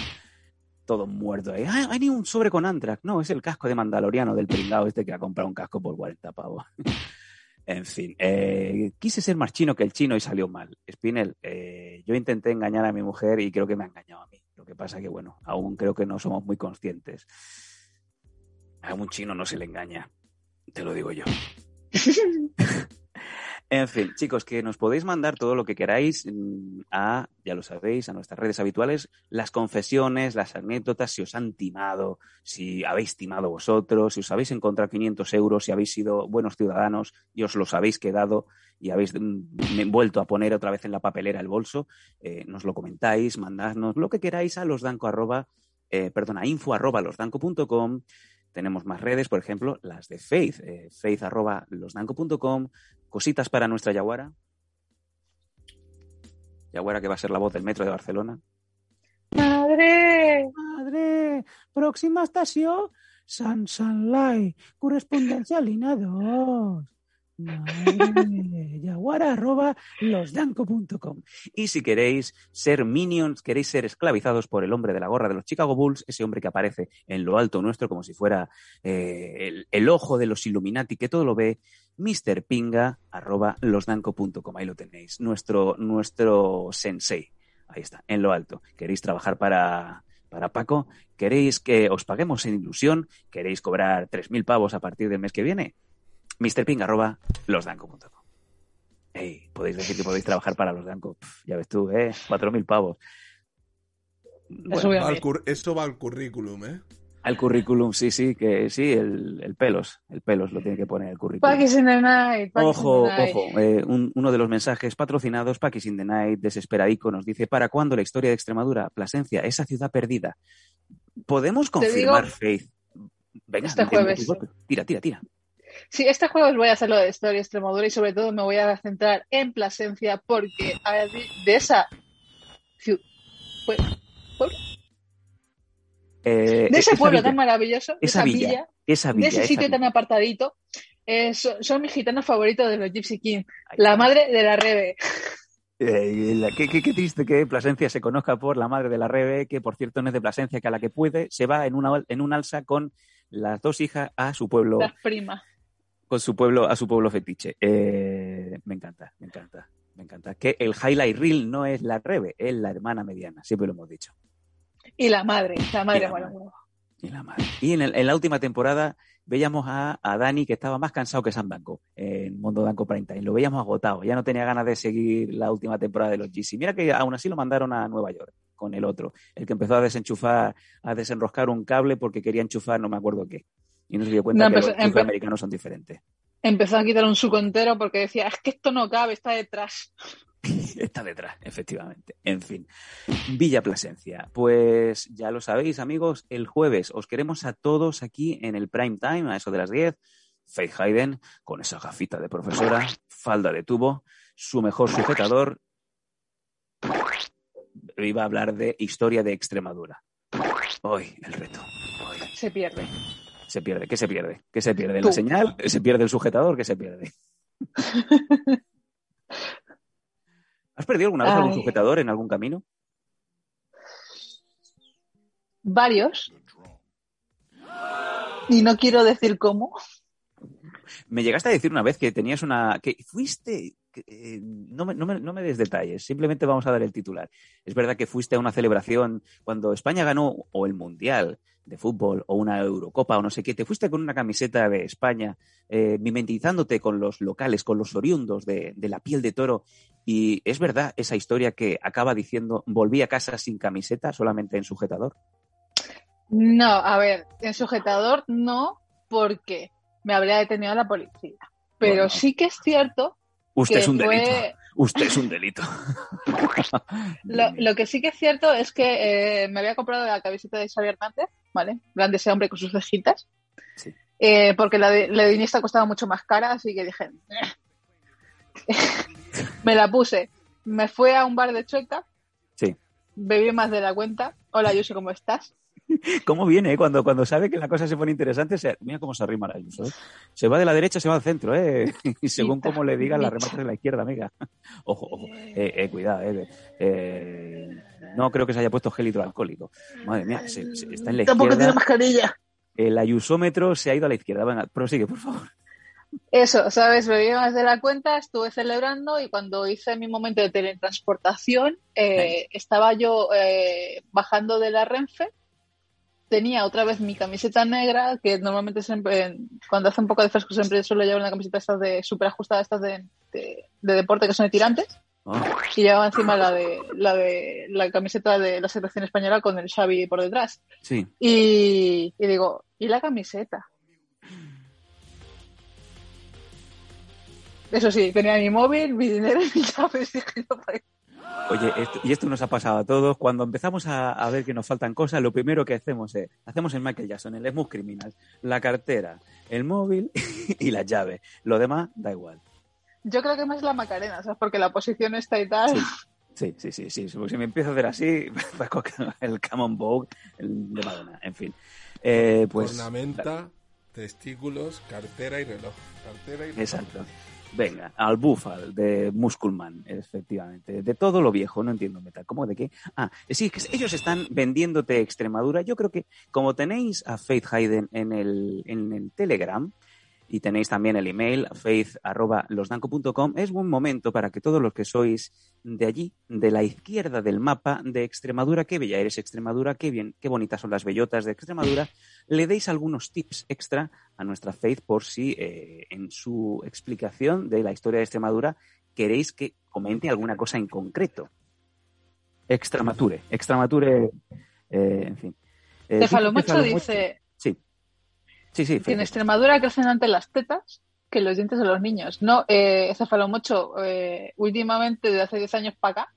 Todo muerto ahí. Ah, hay ni un sobre con Antrax. No, es el casco de mandaloriano del pringao este que ha comprado un casco por 40 pavos. En fin, eh, quise ser más chino que el chino y salió mal. Spinel, eh, yo intenté engañar a mi mujer y creo que me ha engañado a mí. Lo que pasa que, bueno, aún creo que no somos muy conscientes. A un chino no se le engaña, te lo digo yo. En fin, chicos, que nos podéis mandar todo lo que queráis mm, a, ya lo sabéis, a nuestras redes habituales, las confesiones, las anécdotas, si os han timado, si habéis timado vosotros, si os habéis encontrado 500 euros, si habéis sido buenos ciudadanos y os los habéis quedado y habéis mm, vuelto a poner otra vez en la papelera el bolso, eh, nos lo comentáis, mandadnos lo que queráis a losdanco arroba, eh, perdona, info arroba losdanco.com. Tenemos más redes, por ejemplo, las de Faith, eh, faith arroba losdanco.com, cositas para nuestra Yaguara. Yaguara que va a ser la voz del metro de Barcelona. ¡Madre! Madre, próxima estación, San Sanlai, correspondencia línea 2. Madre, yaguara arroba losdanco.com. Y si queréis ser minions, queréis ser esclavizados por el hombre de la gorra de los Chicago Bulls, ese hombre que aparece en lo alto nuestro como si fuera eh, el, ojo de los Illuminati que todo lo ve, Mr. Pinga arroba losdanco.com. Ahí lo tenéis, nuestro, nuestro sensei. Ahí está, en lo alto. ¿Queréis trabajar para, para Paco? ¿Queréis que os paguemos en ilusión? ¿Queréis cobrar 3.000 pavos a partir del mes que viene? MrPing arroba losdanco.com. Ey, podéis decir que podéis trabajar para los Danco. Ya ves tú, ¿eh? 4.000 pavos. Bueno, Eso Va al ver. cur- Eso va al currículum, ¿eh? al currículum, sí, sí, que sí, el, el pelos. El pelos lo tiene que poner el currículum. Packers in the night. Packers Ojo, in the night. ojo, eh, un- uno de los mensajes patrocinados, Paquis in the Night, desesperadico, nos dice, ¿para cuándo la historia de Extremadura? Plasencia, esa ciudad perdida. ¿Podemos confirmar, digo, Faith? Venga, este jueves. Tira, tira, tira. Sí, este juego os voy a hacer lo de historia Extremadura y sobre todo me voy a centrar en Plasencia porque a- de esa ciu- pue- Eh, de ese pueblo villa, tan maravilloso, de esa esa villa, villa, esa de ese sitio tan apartadito, eh, son, son mis gitanos favoritos de los Gypsy King, la madre de la Rebe. Eh, la- qué, qué- qué triste que Plasencia se conozca por la madre de la Rebe, que por cierto no es de Plasencia, que a la que puede se va en, una, en un alza con las dos hijas a su pueblo, Las primas. Con su pueblo, a su pueblo fetiche. Eh, me encanta, me encanta, me encanta. Que el highlight reel no es la Rebe, es la hermana mediana, siempre lo hemos dicho. Y la madre, la madre, Y la madre. Y la madre. Y en, el- en la última temporada veíamos a, a Dani que estaba más cansado que Sam Danko en Mundo Danko Prime Time. Lo veíamos agotado. Ya no tenía ganas de seguir la última temporada de los GC. Mira que aún así lo mandaron a Nueva York con el otro, el que empezó a desenchufar, a desenroscar un cable porque quería enchufar no me acuerdo qué. Y no se dio cuenta No, que los americanos son diferentes. Empezó a quitar un suco entero porque decía, es que esto no cabe, está detrás. Está detrás, efectivamente. En fin. Villa Plasencia. Pues ya lo sabéis, amigos, el jueves os queremos a todos aquí en el prime time, a eso de las 10. Faith Hayden, con esa gafita de profesora, falda de tubo, su mejor sujetador. Iba a hablar de historia de Extremadura. Hoy, el reto. Hoy. Se pierde. Se pierde. ¿Qué se pierde? ¿Qué se pierde? Tú. ¿La señal? ¿Se pierde el sujetador? ¿Qué se pierde? ¿Has perdido alguna vez algún Ay. sujetador en algún camino? Varios. Y no quiero decir cómo. Me llegaste a decir una vez que tenías una. que fuiste. Eh, no, me, no, me, no me des detalles, simplemente vamos a dar el titular. Es verdad que fuiste a una celebración cuando España ganó o el Mundial de fútbol o una Eurocopa o no sé qué, te fuiste con una camiseta de España, eh, mimetizándote con los locales, con los oriundos de, de la piel de toro. Y es verdad esa historia que acaba diciendo, volví a casa sin camiseta, solamente en sujetador. No, a ver, en sujetador no, porque me habría detenido la policía. Pero Bueno. sí que es cierto Usted es un fue- delito. Usted es un delito. Lo, lo que sí que es cierto es que eh, me había comprado la camiseta de Xavi Hernández, ¿vale? Grande ese hombre con sus cejitas. Sí. Eh, porque la de, la de Iniesta costaba mucho más cara, así que dije. "Eh". me la puse. Me fui a un bar de Chueca, Sí. bebí más de la cuenta. Hola, Ayuso, ¿cómo estás? ¿Cómo viene? eh? Cuando, cuando sabe que la cosa se pone interesante, se- mira cómo se arrima la Ayuso. ¿eh? Se va de la derecha, se va al centro, ¿eh? Y según cómo le digan, la remata de la izquierda, amiga. Ojo, ojo. Eh, eh, cuidado, eh. Eh, No creo que se haya puesto gel hidroalcohólico. Madre mía, se- se- está en la Tampoco tiene izquierda. mascarilla. El ayusómetro se ha ido a la izquierda. Venga, prosigue, por favor. Eso, ¿sabes? Bebí más de la cuenta, estuve celebrando y cuando hice mi momento de teletransportación, eh, estaba yo eh, bajando de la Renfe, tenía otra vez mi camiseta negra, que normalmente siempre, cuando hace un poco de fresco siempre suelo llevar una camiseta estas de súper ajustada, estas de, de, de deporte que son de tirantes, Ah, y llevaba encima la de la de la camiseta de la selección española con el Xavi por detrás. sí. Y, y digo, ¿y la camiseta? Eso sí, tenía mi móvil, mi dinero y mis llaves. y dije, no, Oye, esto- y esto nos ha pasado a todos. Cuando empezamos a, a ver que nos faltan cosas, lo primero que hacemos es, hacemos el Michael Jackson, el Smooth Criminal, la cartera, el móvil y las llaves. Lo demás, da igual. Yo creo que más la Macarena, ¿sabes? Porque la posición está y tal. Sí, sí, sí, sí. sí. Si me empiezo a hacer así, el Camon Vogue el de Madonna. En fin. Eh, pues. Ornamenta, testículos, cartera y reloj. Cartera y reloj. Exacto. Venga, al Búfal de Musculman, efectivamente. De todo lo viejo, no entiendo metal. ¿Cómo de qué? Ah, sí, que ellos están vendiéndote Extremadura. Yo creo que como tenéis a Faith Hayden en el, en el Telegram y tenéis también el email faith.losdanco.com, es buen momento para que todos los que sois de allí, de la izquierda del mapa de Extremadura, qué bella eres Extremadura, qué bien, qué bonitas son las bellotas de Extremadura, le deis algunos tips extra a nuestra Faith por si eh, en su explicación de la historia de Extremadura queréis que comente alguna cosa en concreto. Extramature, extramature, eh, en fin. Eh, dice Sí. Sí, en. Extremadura crecen antes las tetas que los dientes de los niños. No, eh, Cefalomocho, eh, últimamente, desde hace 10 años para acá,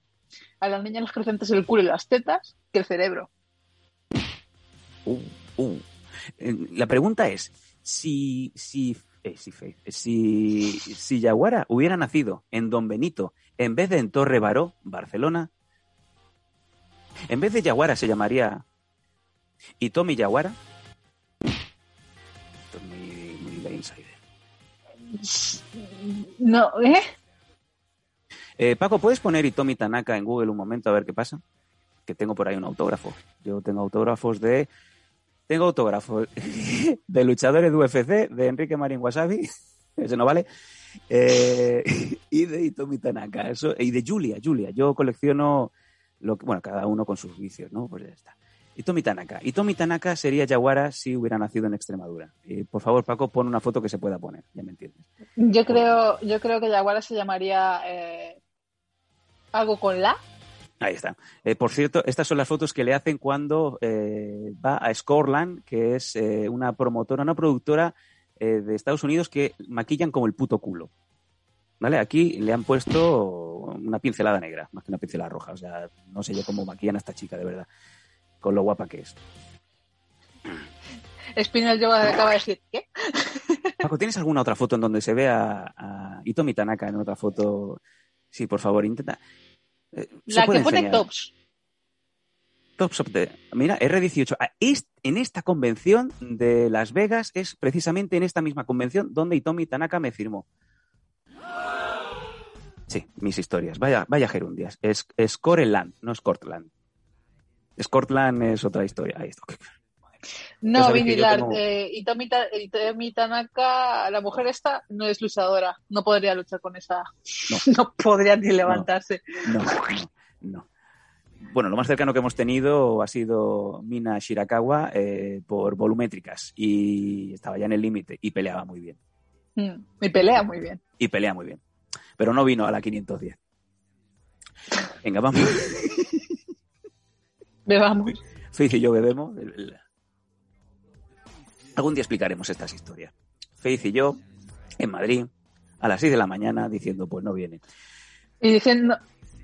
a las niñas les crecen antes el culo y las tetas que el cerebro. Uh, uh. Eh, La pregunta es, si, si, eh, si, Faith, si, si Yaguara hubiera nacido en Don Benito en vez de en Torre Baró, Barcelona, en vez de Yaguara se llamaría ¿Y Tommy Yaguara? No, ¿eh? Eh, Paco, ¿puedes poner Itomi Tanaka en Google un momento a ver qué pasa? Que tengo por ahí un autógrafo. Yo tengo autógrafos de... Tengo autógrafos de luchadores de UFC, de Enrique Marín Wasabi, ese no vale, eh, y de Itomi Tanaka, eso, y de Julia, Julia. Yo colecciono, lo que, bueno, cada uno con sus vicios, ¿no? Pues ya está. Itomi Tanaka. Itomi Tanaka sería Yaguara si hubiera nacido en Extremadura. Y, por favor, Paco, pon una foto que se pueda poner, ya me entiendes. Yo creo, yo creo que Yaguara se llamaría eh, algo con la. Ahí está. Eh, por cierto, estas son las fotos que le hacen cuando eh, va a Scoreland, que es eh, una promotora, una productora eh, de Estados Unidos que maquillan como el puto culo. ¿Vale? Aquí le han puesto una pincelada negra, más que una pincelada roja. O sea, no sé yo cómo maquillan a esta chica, de verdad. Con lo guapa que es. Spinel Yoga acaba de decir, ¿qué? Paco, ¿tienes alguna otra foto en donde se vea a Itomi Tanaka en otra foto? Sí, por favor, intenta. Eh, ¿se La que pone enseñar? tops. Tops of the- Mira, R18. Ah, en esta convención de Las Vegas es precisamente en esta misma convención donde Itomi Tanaka me firmó. Sí, mis historias. Vaya, vaya gerundias. Es, es Coreland, no es Cortland. Scotland es otra historia. Ahí está. No, Lard, como- eh, Itomi Tanaka, la mujer esta, no es luchadora. No podría luchar con esa. No. No, podría ni levantarse. No, no, no. Bueno, lo más cercano que hemos tenido ha sido Mina Shirakawa eh, por volumétricas y estaba ya en el límite y peleaba muy bien. Mm, Y pelea muy bien. Y pelea muy bien. Pero no vino a la 510. Venga, vamos. Bebamos. Faith y yo bebemos. Algún día explicaremos estas historias. Faith y yo en Madrid a las 6 de la mañana diciendo, pues no viene. Y diciendo,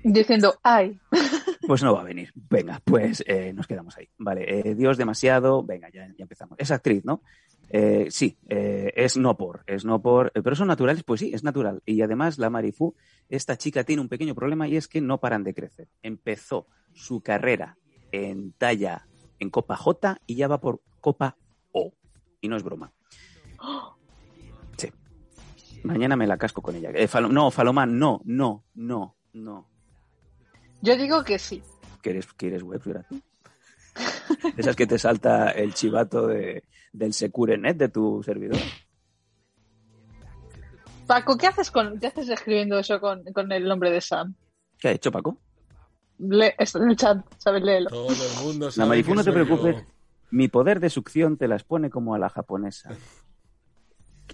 diciendo, ay, Pues no va a venir. Venga, pues eh, nos quedamos ahí. Vale, eh, Dios demasiado. Venga, ya, ya empezamos. Es actriz, ¿no? Eh, sí, es no por, es no por, pero son naturales, pues sí, es natural. Y además la Marifu, esta chica tiene un pequeño problema y es que no paran de crecer. Empezó su carrera en talla en Copa J y ya va por Copa O. Y no es broma. Sí. Mañana me la casco con ella. Eh, no, Falomán, no, no, no, no. yo digo que sí. ¿Quieres, quieres web gratis? Esas que te salta el chivato de, del SecureNet de tu servidor. Paco, ¿qué haces con, qué haces escribiendo eso con, con el nombre de Sam? ¿Qué ha hecho Paco? Le, está en el chat, ¿sabes? Léelo. Todo el mundo La sabe Marifu, que no te preocupes. yo. Mi poder de succión te las pone como a la japonesa.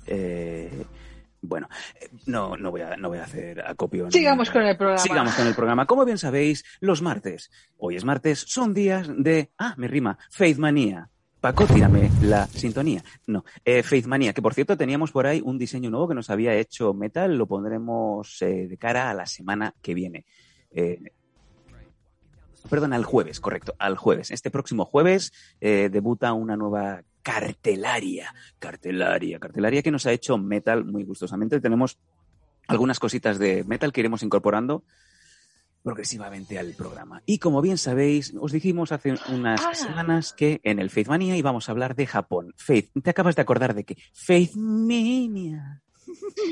Eh, bueno, eh, no, no, voy a, no voy a hacer acopio. Sigamos con el programa. Sigamos con el programa. Como bien sabéis, los martes, hoy es martes, son días de. Ah, me rima. Faith Manía. Paco, tírame la sintonía. No, eh, Faith Manía, que por cierto teníamos por ahí un diseño nuevo que nos había hecho Metal, lo pondremos eh, de cara a la semana que viene. Eh, perdón, al jueves, correcto, al jueves. Este próximo jueves eh, debuta una nueva cartelaria, cartelaria, cartelaria que nos ha hecho Metal muy gustosamente. Tenemos algunas cositas de Metal que iremos incorporando progresivamente al programa. Y como bien sabéis, os dijimos hace unas Ah. semanas que en el Faith Mania íbamos a hablar de Japón. Faith, ¿te acabas de acordar de qué? Faith Mania.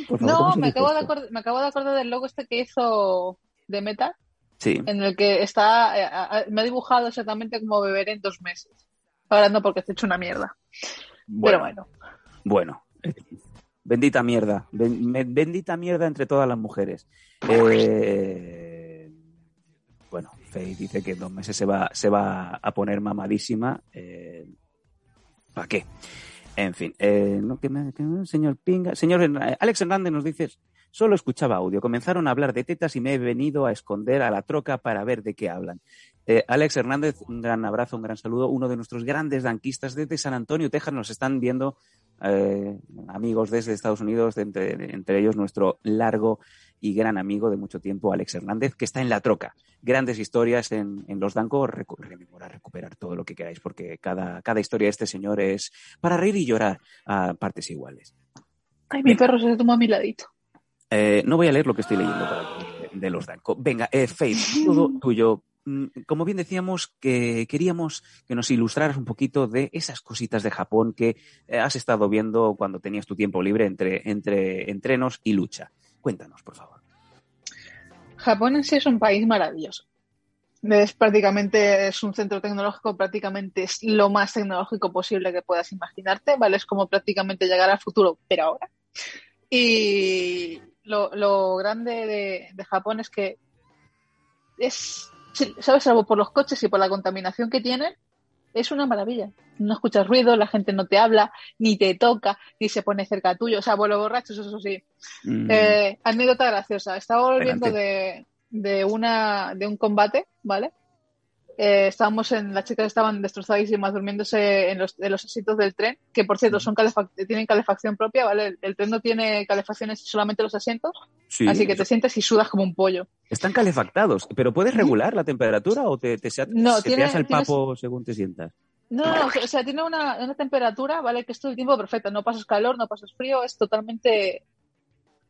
Favor, ¿cómo No, me acabo, de me acabo de acordar del logo este que hizo de Meta, Sí. en el que está, eh, me ha dibujado exactamente como beberé en dos meses. Ahora no, porque te he hecho una mierda. Pero bueno. Bueno, bendita mierda, bendita mierda entre todas las mujeres. Eh, bueno, Faye dice que en dos meses se va, se va a poner mamadísima. Eh, ¿Para qué? En fin, eh, no, que me- que me- señor Pinga, señor Alex Hernández nos dice, solo escuchaba audio, comenzaron a hablar de tetas y me he venido a esconder a la troca para ver de qué hablan. Eh, Alex Hernández, un gran abrazo, un gran saludo, uno de nuestros grandes danquistas desde San Antonio, Texas, nos están viendo eh, amigos desde Estados Unidos, entre, ellos nuestro largo y gran amigo de mucho tiempo, Alex Hernández, que está en la troca. Grandes historias en, Los Dancos, recu- rememorar, recuperar todo lo que queráis, porque cada, cada historia de este señor es para reír y llorar a partes iguales. Ay, mi perro se tomó a mi ladito. Eh, no voy a leer lo que estoy leyendo de los Danco. Venga, eh, Faith, todo tuyo. Mm, Como bien decíamos, que queríamos que nos ilustraras un poquito de esas cositas de Japón que eh, has estado viendo cuando tenías tu tiempo libre entre, entre entrenos y lucha. Cuéntanos, por favor. Japón en sí es un país maravilloso. Es prácticamente, es un centro tecnológico, prácticamente es lo más tecnológico posible que puedas imaginarte, ¿vale? Es como prácticamente llegar al futuro, pero ahora. Y lo, lo grande de, de Japón es que es, ¿sabes? Salvo por los coches y por la contaminación que tienen, es una maravilla. No escuchas ruido, la gente no te habla, ni te toca, ni se pone cerca tuyo. O sea, vuelo borrachos, eso sí. Mm, Eh, anécdota graciosa. Estaba volviendo de, de, una, de un combate, ¿vale? Eh, estábamos en, las chicas estaban destrozadísimas durmiéndose en los, en los asientos del tren, que por cierto son calefac- tienen calefacción propia, ¿vale? El, el tren no tiene calefacciones, solamente los asientos, sí, así que te sientes y sudas como un pollo. Están calefactados, pero ¿puedes regular la temperatura o te, te, se- No, se te el tienes- papo según te sientas? No, no, no, o sea, tiene una, una temperatura, ¿vale? Que es todo el tiempo perfecta, no pasas calor, no pasas frío, es totalmente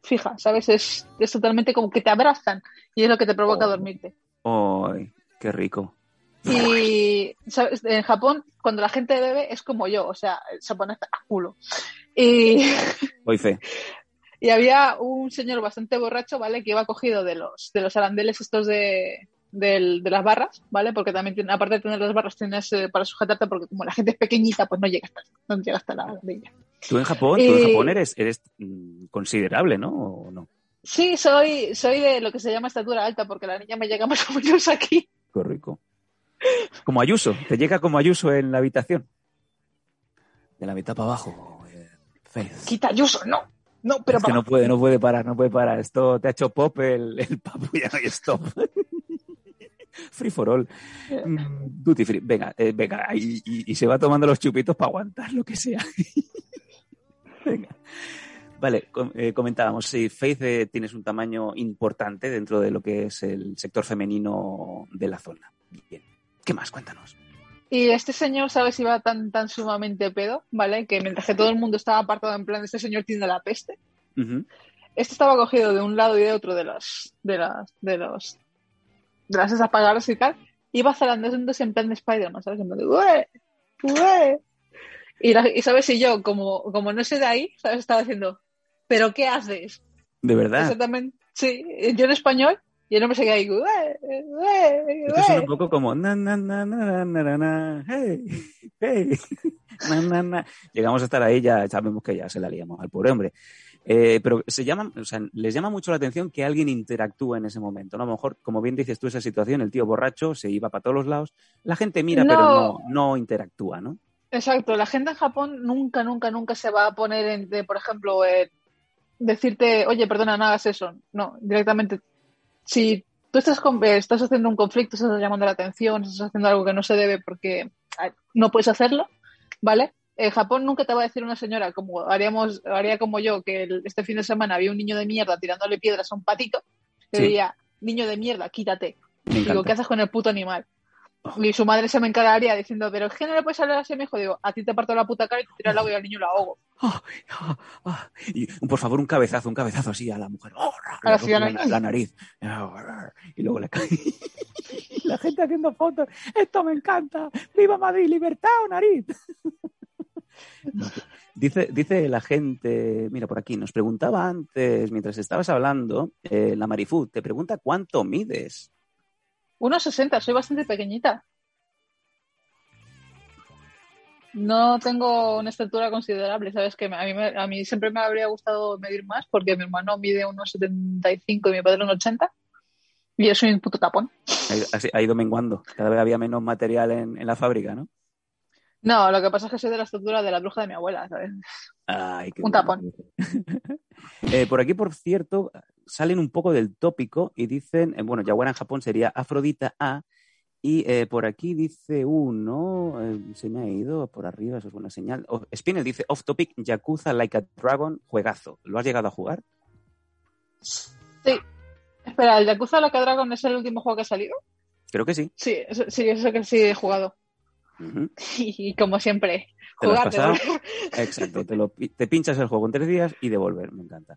fija, ¿sabes? Es, es totalmente como que te abrazan y es lo que te provoca Oh. dormirte. ¡Ay, qué rico! Y ¿sabes? en Japón, cuando la gente bebe, es como yo, o sea, se pone hasta a culo. Y, fe. y había un señor bastante borracho, ¿vale? Que iba cogido de los, de los arandeles estos de, del- de las barras, ¿vale? Porque también, tiene, aparte de tener las barras, tienes eh, para sujetarte, porque como la gente es pequeñita, pues no llega hasta, no llega hasta la rodilla. Tú en Japón, tú en Japón eres, eres mm, considerable, ¿no? ¿O no? Sí, soy, soy de lo que se llama estatura alta, porque la niña me llega más o menos aquí. Qué rico. Como Ayuso, te llega como Ayuso en la habitación. De la mitad para abajo. eh, Faith. Quita Ayuso, no, no, pero es que no puede, no puede parar, no puede parar. Esto te ha hecho pop el, el papu, ya no hay stop. Free for all. Mm, Duty free. Venga, eh, venga. Y, y- y se va tomando los chupitos para aguantar lo que sea. venga. Vale, com- eh, comentábamos, si Faith eh, tienes un tamaño importante dentro de lo que es el sector femenino de la zona. Bien. ¿Qué más? Cuéntanos. Y este señor, ¿sabes? Iba tan, tan sumamente pedo, ¿vale? Que mientras que todo el mundo estaba apartado en plan, este señor tiene la peste, Ujú. este estaba cogido de un lado y de otro de las, de las, de los, de las esas y tal, iba zarandándose en plan de Spider-Man, ¿sabes? En plan de, "Ué, ué". Y, la- y, ¿sabes? Y yo, como, como no sé de ahí, ¿sabes? Estaba diciendo, ¿pero qué haces? De verdad. Exactamente. Sí, yo en español, y el hombre se queda ahí, "Ué, ué, Esto suena ué". un poco como na na na na na na hey hey na na na. Llegamos a estar ahí ya sabemos que ya se la liamos al pobre hombre. Eh, pero se llaman, o sea, les llama mucho la atención que alguien interactúa en ese momento, ¿no? A lo mejor, como bien dices tú, esa situación, el tío borracho se iba para todos los lados, la gente mira, pero No. no, no interactúa, ¿no? Exacto, la gente en Japón nunca, nunca, nunca se va a poner en, de, por ejemplo, eh, decirte, oye, perdona, no hagas eso. No, directamente, si tú estás, con- eh, estás haciendo un conflicto, estás llamando la atención, estás haciendo algo que no se debe porque eh, no puedes hacerlo, ¿vale? En Japón nunca te va a decir una señora, como haríamos, haría como yo, que el- este fin de semana había un niño de mierda tirándole piedras a un patito, Sí. diría, niño de mierda, quítate. Digo. ¿qué haces con el puto animal? Y su madre se me encargaría diciendo, pero es que no le puedes hablar así a mi hijo. Digo, a ti te parto la puta cara y te tiro al agua y al niño lo ahogo. Ah, ah, ah. Y, por favor, un cabezazo, un cabezazo así a la mujer. Oh, la nariz. Ah, Y luego le cae. La gente haciendo fotos. Esto me encanta. ¡Viva Madrid! ¡Libertad o nariz! Dice, dice la gente, mira por aquí, nos preguntaba antes, mientras estabas hablando, eh, la Marifú, te pregunta cuánto mides. 1,60, soy bastante pequeñita. No tengo una estatura considerable, ¿sabes? Que a mí, me- a mí siempre me habría gustado medir más porque mi hermano mide unos 75 y mi padre unos 80. Y yo soy un puto tapón. Ha ido, así- ha ido menguando, cada vez había menos material en, en la fábrica, ¿no? No, lo que pasa es que soy de la estatura de la bruja de mi abuela, ¿sabes? Ay, qué Un bueno. tapón. Eh, por aquí, por cierto, salen un poco del tópico y dicen, eh, bueno, Yaguara en Japón sería Afrodita A, y eh, por aquí dice uno, eh, se me ha ido por arriba, eso es buena señal. Oh, Spinel dice, off topic, Yakuza Like a Dragon, juegazo. ¿Lo has llegado a jugar? Sí. Espera, ¿el Yakuza Like a Dragon es el último juego que ha salido? Creo que sí. Sí, eso- sí, eso que sí he jugado. Y como siempre, ¿Te lo has jugar, pasado? devolver. Exacto, te, lo te pinchas el juego en tres días y devolver, me encanta.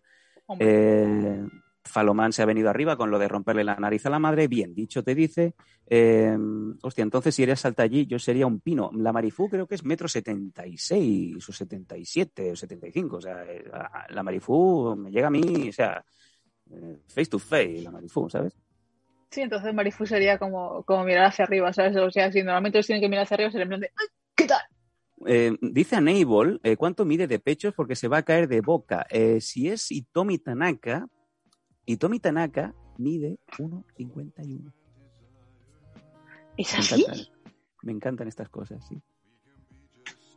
Eh, Falomán se ha venido arriba con lo de romperle la nariz a la madre. Bien dicho, te dice. Eh, hostia, entonces si eres salta allí, yo sería un pino. La Marifú creo que es metro setenta y seis o setenta y siete o setenta y cinco. O sea, eh, la Marifú me llega a mí, o sea, eh, face to face, la Marifú, ¿sabes? Sí, entonces Marifu sería como, como mirar hacia arriba, ¿sabes? O sea, si normalmente ellos tienen que mirar hacia arriba, sería en plan de ¡Ay, ¿qué tal? Eh, dice Anable, eh, ¿cuánto mide de pechos? Porque se va a caer de boca. Eh, si es Itomi Tanaka, Itomi Tanaka mide 1,51. ¿Es Me así? encantan, me encantan estas cosas, sí.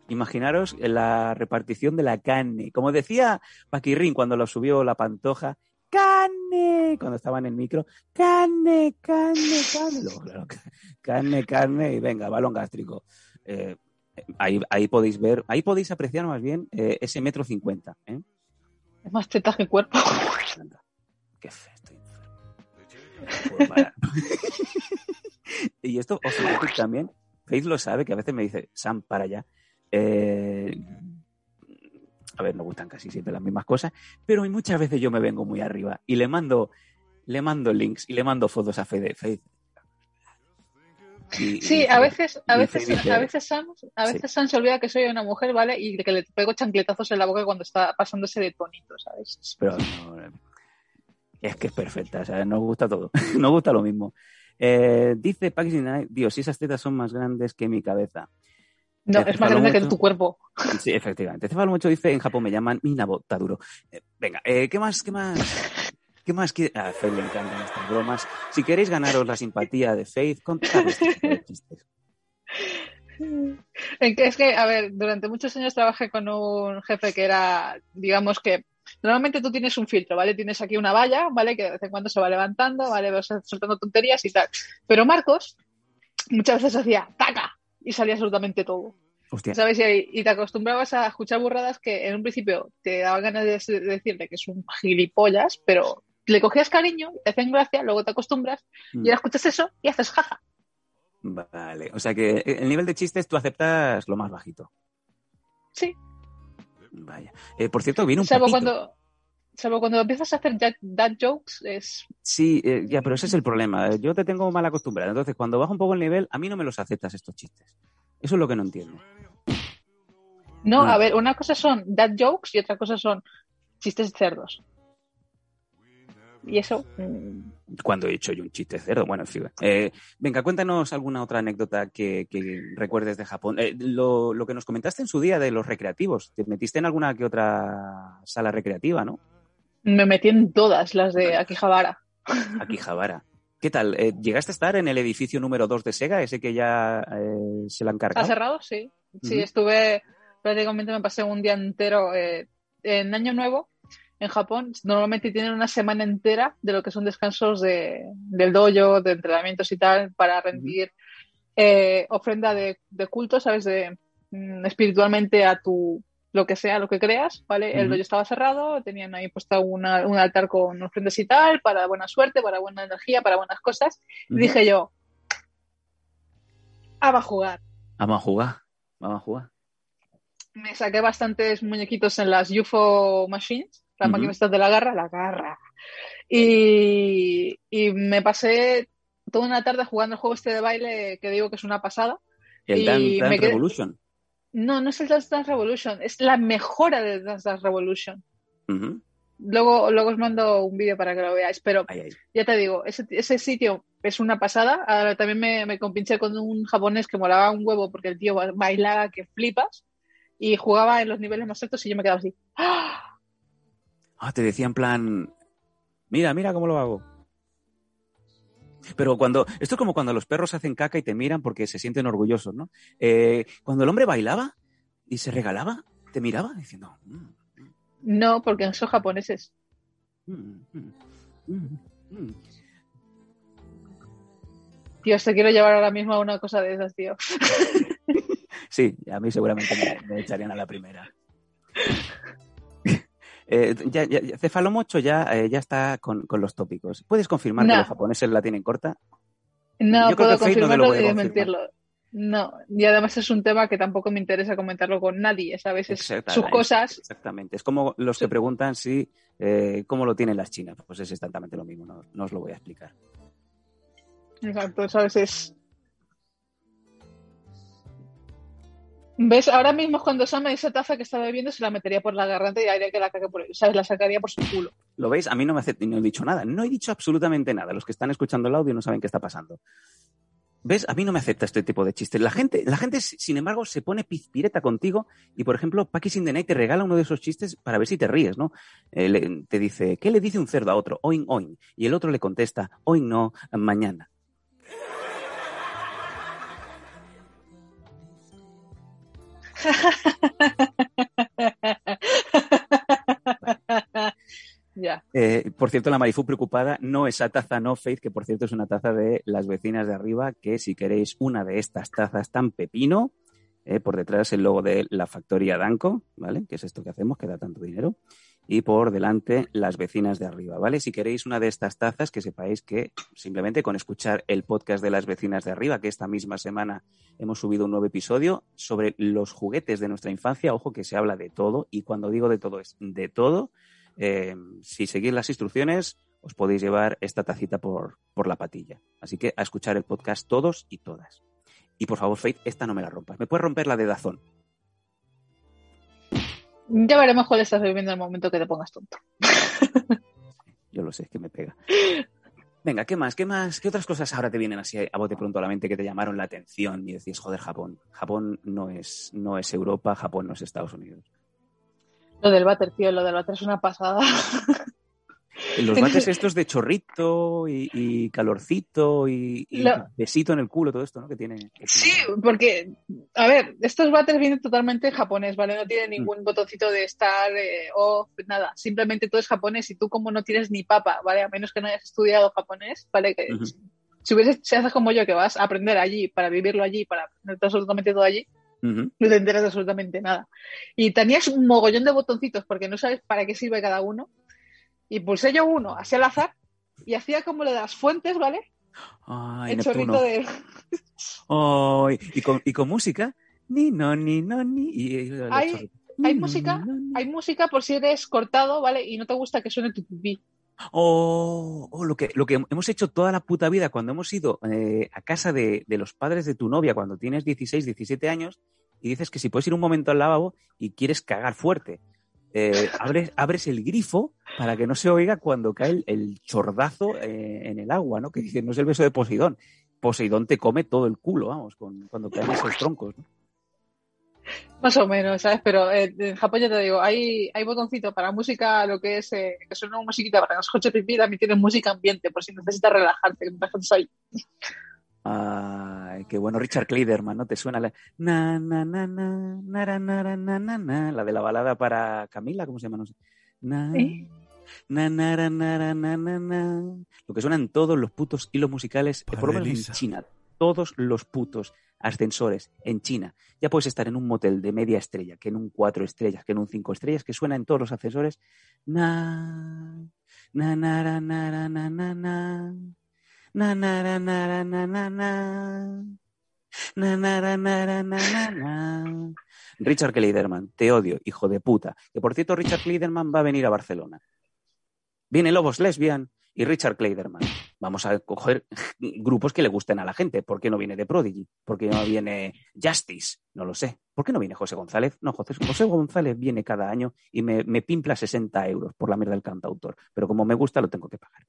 Imaginaros la repartición de la carne. Como decía Paquirrín cuando lo subió la pantoja, ¡carne! Cuando estaba en el micro, ¡carne, carne, carne! Carne, carne, y venga, balón gástrico. Eh, ahí, ahí podéis ver, ahí podéis apreciar más bien eh, ese metro cincuenta. ¿eh? Es más tetas que cuerpo. Qué fe, estoy enfermo. Y esto, off también, Faith lo sabe, que a veces me dice, Sam, para allá. Eh, a ver, nos gustan casi siempre las mismas cosas, pero muchas veces yo me vengo muy arriba y le mando, le mando links y le mando fotos a Fede. Faith. Y- Sí, y- a veces, a veces, a veces Sam, a veces Sam se olvida que soy una mujer, ¿vale? Y que le pego chancletazos en la boca cuando está pasándose de tonito, ¿sabes? Pero no, es que es perfecta, o sea, nos gusta todo, nos gusta lo mismo. Eh, dice Paxi Night, Dios, si esas tetas son más grandes que mi cabeza. No, es más grande que tu cuerpo. Sí, efectivamente. Cefalo mucho dice, en Japón me llaman Minabo Taduro. Eh, venga, eh, ¿qué más? ¿Qué más? ¿Qué más quiere? A Faith le encantan estas bromas. Si queréis ganaros la simpatía de Faith, contad este chistes. Es que, a ver, durante muchos años trabajé con un jefe que era, digamos que, normalmente tú tienes un filtro, ¿vale? Tienes aquí una valla, ¿vale? Que de vez en cuando se va levantando, ¿vale? Vas soltando tonterías y tal. Pero Marcos muchas veces hacía ¡taca! y salía absolutamente todo. Hostia, ¿Sabes? Y, y te acostumbrabas a escuchar burradas que en un principio te daban ganas de, de decirle que es un gilipollas, pero le cogías cariño, te hacen gracia, luego te acostumbras Mm. y ahora escuchas eso y haces jaja. vale. O sea que eh, el nivel de chistes tú aceptas lo más bajito. Sí. Vaya. Eh, por cierto, viene un Salvo papito. cuando, salvo cuando empiezas a hacer dad, jokes, es Sí, eh, ya, pero ese es el problema. Yo te tengo mal acostumbrado. Entonces, cuando baja un poco el nivel, a mí no me los aceptas estos chistes. Eso es lo que no entiendo. No, Mm. a ver, una cosa son dad jokes y otra cosa son chistes cerdos. Y eso, mm, Cuando he hecho yo un chiste cerdo, bueno, en fin. Eh, venga, cuéntanos alguna otra anécdota que, que recuerdes de Japón. Eh, lo, lo que nos comentaste en su día de los recreativos. Te metiste en alguna que otra sala recreativa, ¿no? me metí en todas las de Akihabara. Aquí, Javara. ¿Qué tal? Eh, ¿Llegaste a estar en el edificio número 2 de Sega, ese que ya se lo han ¿Está cargado? cerrado? Sí. Sí, estuve, prácticamente me pasé un día entero en Año Nuevo. En Japón normalmente tienen una semana entera de lo que son descansos de, del dojo, de entrenamientos y tal, para rendir eh, ofrenda de, de culto, ¿sabes? De, mm, espiritualmente a tu, lo que sea, lo que creas, ¿vale? El dojo estaba cerrado, tenían ahí puesta una, un altar con ofrendas y tal, para buena suerte, para buena energía, para buenas cosas. Y dije yo, ah, va a jugar. Vamos a jugar. Vamos a jugar. Me saqué bastantes muñequitos en las UFO Machines, Ujú. máquinas estas de la garra, la garra. Y, y me pasé toda una tarde jugando el juego este de baile que digo que es una pasada. El Y me Dance quedé- Revolution. No, no es el Dance Dance Revolution, es la mejora de Dance Dance Revolution. Luego, luego os mando un vídeo para que lo veáis, pero ya te digo, ese, ese sitio es una pasada. Ahora también me, me compinché con un japonés que molaba un huevo porque el tío bailaba que flipas y jugaba en los niveles más altos y yo me quedaba así. ¡Ah! Ah, te decía en plan, mira, mira cómo lo hago. Pero cuando, esto es como cuando los perros hacen caca y te miran porque se sienten orgullosos, ¿no? Eh, cuando el hombre bailaba y se regalaba, te miraba diciendo, "Mm, No, porque son japoneses. mm, mm, mm, mm". Tío, te quiero llevar ahora mismo a una cosa de esas, tío. Sí, a mí seguramente me, me echarían a la primera. Eh, ya, Cefalomocho ya, eh, ya está con, con los tópicos. ¿Puedes confirmar que No. los japoneses la tienen corta? No Yo creo puedo que no confirmarlo ni confirmar. desmentirlo. No, y además es un tema que tampoco me interesa comentarlo con nadie, ¿sabes? Es sus cosas. Exactamente. Es como los que preguntan si eh, cómo lo tienen las chinas. Pues es exactamente lo mismo. No, no os lo voy a explicar. Exacto, ¿sabes? Es. ¿Ves? Ahora mismo cuando Sama esa taza que está bebiendo se la metería por la garganta y haría que la cague por ¿sabes? La sacaría por su culo. ¿Lo veis? A mí no me hace, no he dicho nada. No he dicho absolutamente nada. Los que están escuchando el audio no saben qué está pasando. ¿Ves? A mí no me acepta este tipo de chistes. La gente, la gente, sin embargo, se pone pizpireta contigo y, por ejemplo, Paki Sin the te regala uno de esos chistes para ver si te ríes, ¿no? Eh, le- te dice, ¿qué le dice un cerdo a otro? Oin, oin. Y el otro le contesta, oin no, mañana. Eh, por cierto, la Marifu preocupada, no esa taza no Faith, que por cierto es una taza de las vecinas de arriba, que si queréis una de estas tazas tan pepino, eh, por detrás el logo de la factoría Danco, ¿vale? Que es esto que hacemos, que da tanto dinero. Y por delante las vecinas de arriba, ¿vale? Si queréis una de estas tazas, que sepáis que simplemente con escuchar el podcast de las vecinas de arriba, que esta misma semana hemos subido un nuevo episodio sobre los juguetes de nuestra infancia, ojo que se habla de todo, y cuando digo de todo es de todo, eh, si seguís las instrucciones, os podéis llevar esta tacita por, por la patilla. Así que a escuchar el podcast todos y todas. Y por favor, Faith, esta no me la rompas. Me puedes romper la de Dazón. Ya veremos cuál estás bebiendo en el momento que te pongas tonto. Yo lo sé, es que me pega. Venga, ¿qué más? ¿Qué más? ¿Qué otras cosas ahora te vienen así a bote pronto a la mente que te llamaron la atención y decís, joder, Japón? Japón no es, no es Europa, Japón no es Estados Unidos. Lo del váter, tío, lo del váter es una pasada. Los bates estos de chorrito y, y calorcito y, y Lo- besito en el culo, todo esto, ¿no? Que tiene. que Sí, tiene- porque, a ver, estos váteres vienen totalmente japonés, ¿vale? No tienen ningún botoncito de estar eh, off, nada. Simplemente todo es japonés y tú como no tienes ni papa, ¿vale? A menos que no hayas estudiado japonés, ¿vale? Que si hubieses, si haces como yo, que vas a aprender allí, para vivirlo allí, para aprender absolutamente todo allí, no te enteras absolutamente nada. Y tenías un mogollón de botoncitos porque no sabes para qué sirve cada uno. Y pulsé yo uno, así al azar, y hacía como lo de las fuentes, ¿vale? Ay, el chorrito de... Y, con, y con música. Ni, no, ni, no, ni. Y, Hay- hay música, no. Hay música por si eres cortado, ¿vale? Y no te gusta que suene tu pipí. Oh, oh, lo, que, lo que hemos hecho toda la puta vida cuando hemos ido eh, a casa de, de los padres de tu novia cuando tienes 16, 17 años y dices que si puedes ir un momento al lavabo y quieres cagar fuerte. Eh, abres, abres el grifo para que no se oiga cuando cae el, chordazo eh, en el agua, ¿no? Que dicen, no es el beso de Poseidón. Poseidón te come todo el culo, vamos, con, cuando caen esos troncos. ¿no? Más o menos, ¿sabes? Pero eh, en Japón ya te digo, hay, hay botoncito para música, lo que es, eh, que suena una musiquita para no escuche pipí, también tienen música ambiente, por si necesitas relajarte, que ahí. Ay, qué bueno, Richard Clayderman, ¿no? Te suena la na na na na nara, na na na la de la balada para Camila, ¿cómo se llama? No sé. Na, na, nara, nara, na, na, na. Lo que suenan todos los putos hilos musicales, por lo menos en China, todos los putos ascensores en China. Ya puedes estar en un motel de media estrella, que en un cuatro estrellas, que en un cinco estrellas, que suena en todos los ascensores. Na, na, nara, na, na, na. Na, nara, nara, na, na, na. Na, nara, nara, na, na, na. Richard Kleiderman, te odio, hijo de puta. Que por cierto, Richard Kleiderman va a venir a Barcelona. Viene Lobos Lesbian y Richard Kleiderman. Vamos a coger grupos que le gusten a la gente. ¿Por qué no viene de Prodigy? ¿Por qué no viene Justice? No lo sé. ¿Por qué no viene José González? No, José, José González viene cada año y me pimpla 60 euros por la mierda del cantautor. Pero como me gusta, lo tengo que pagar.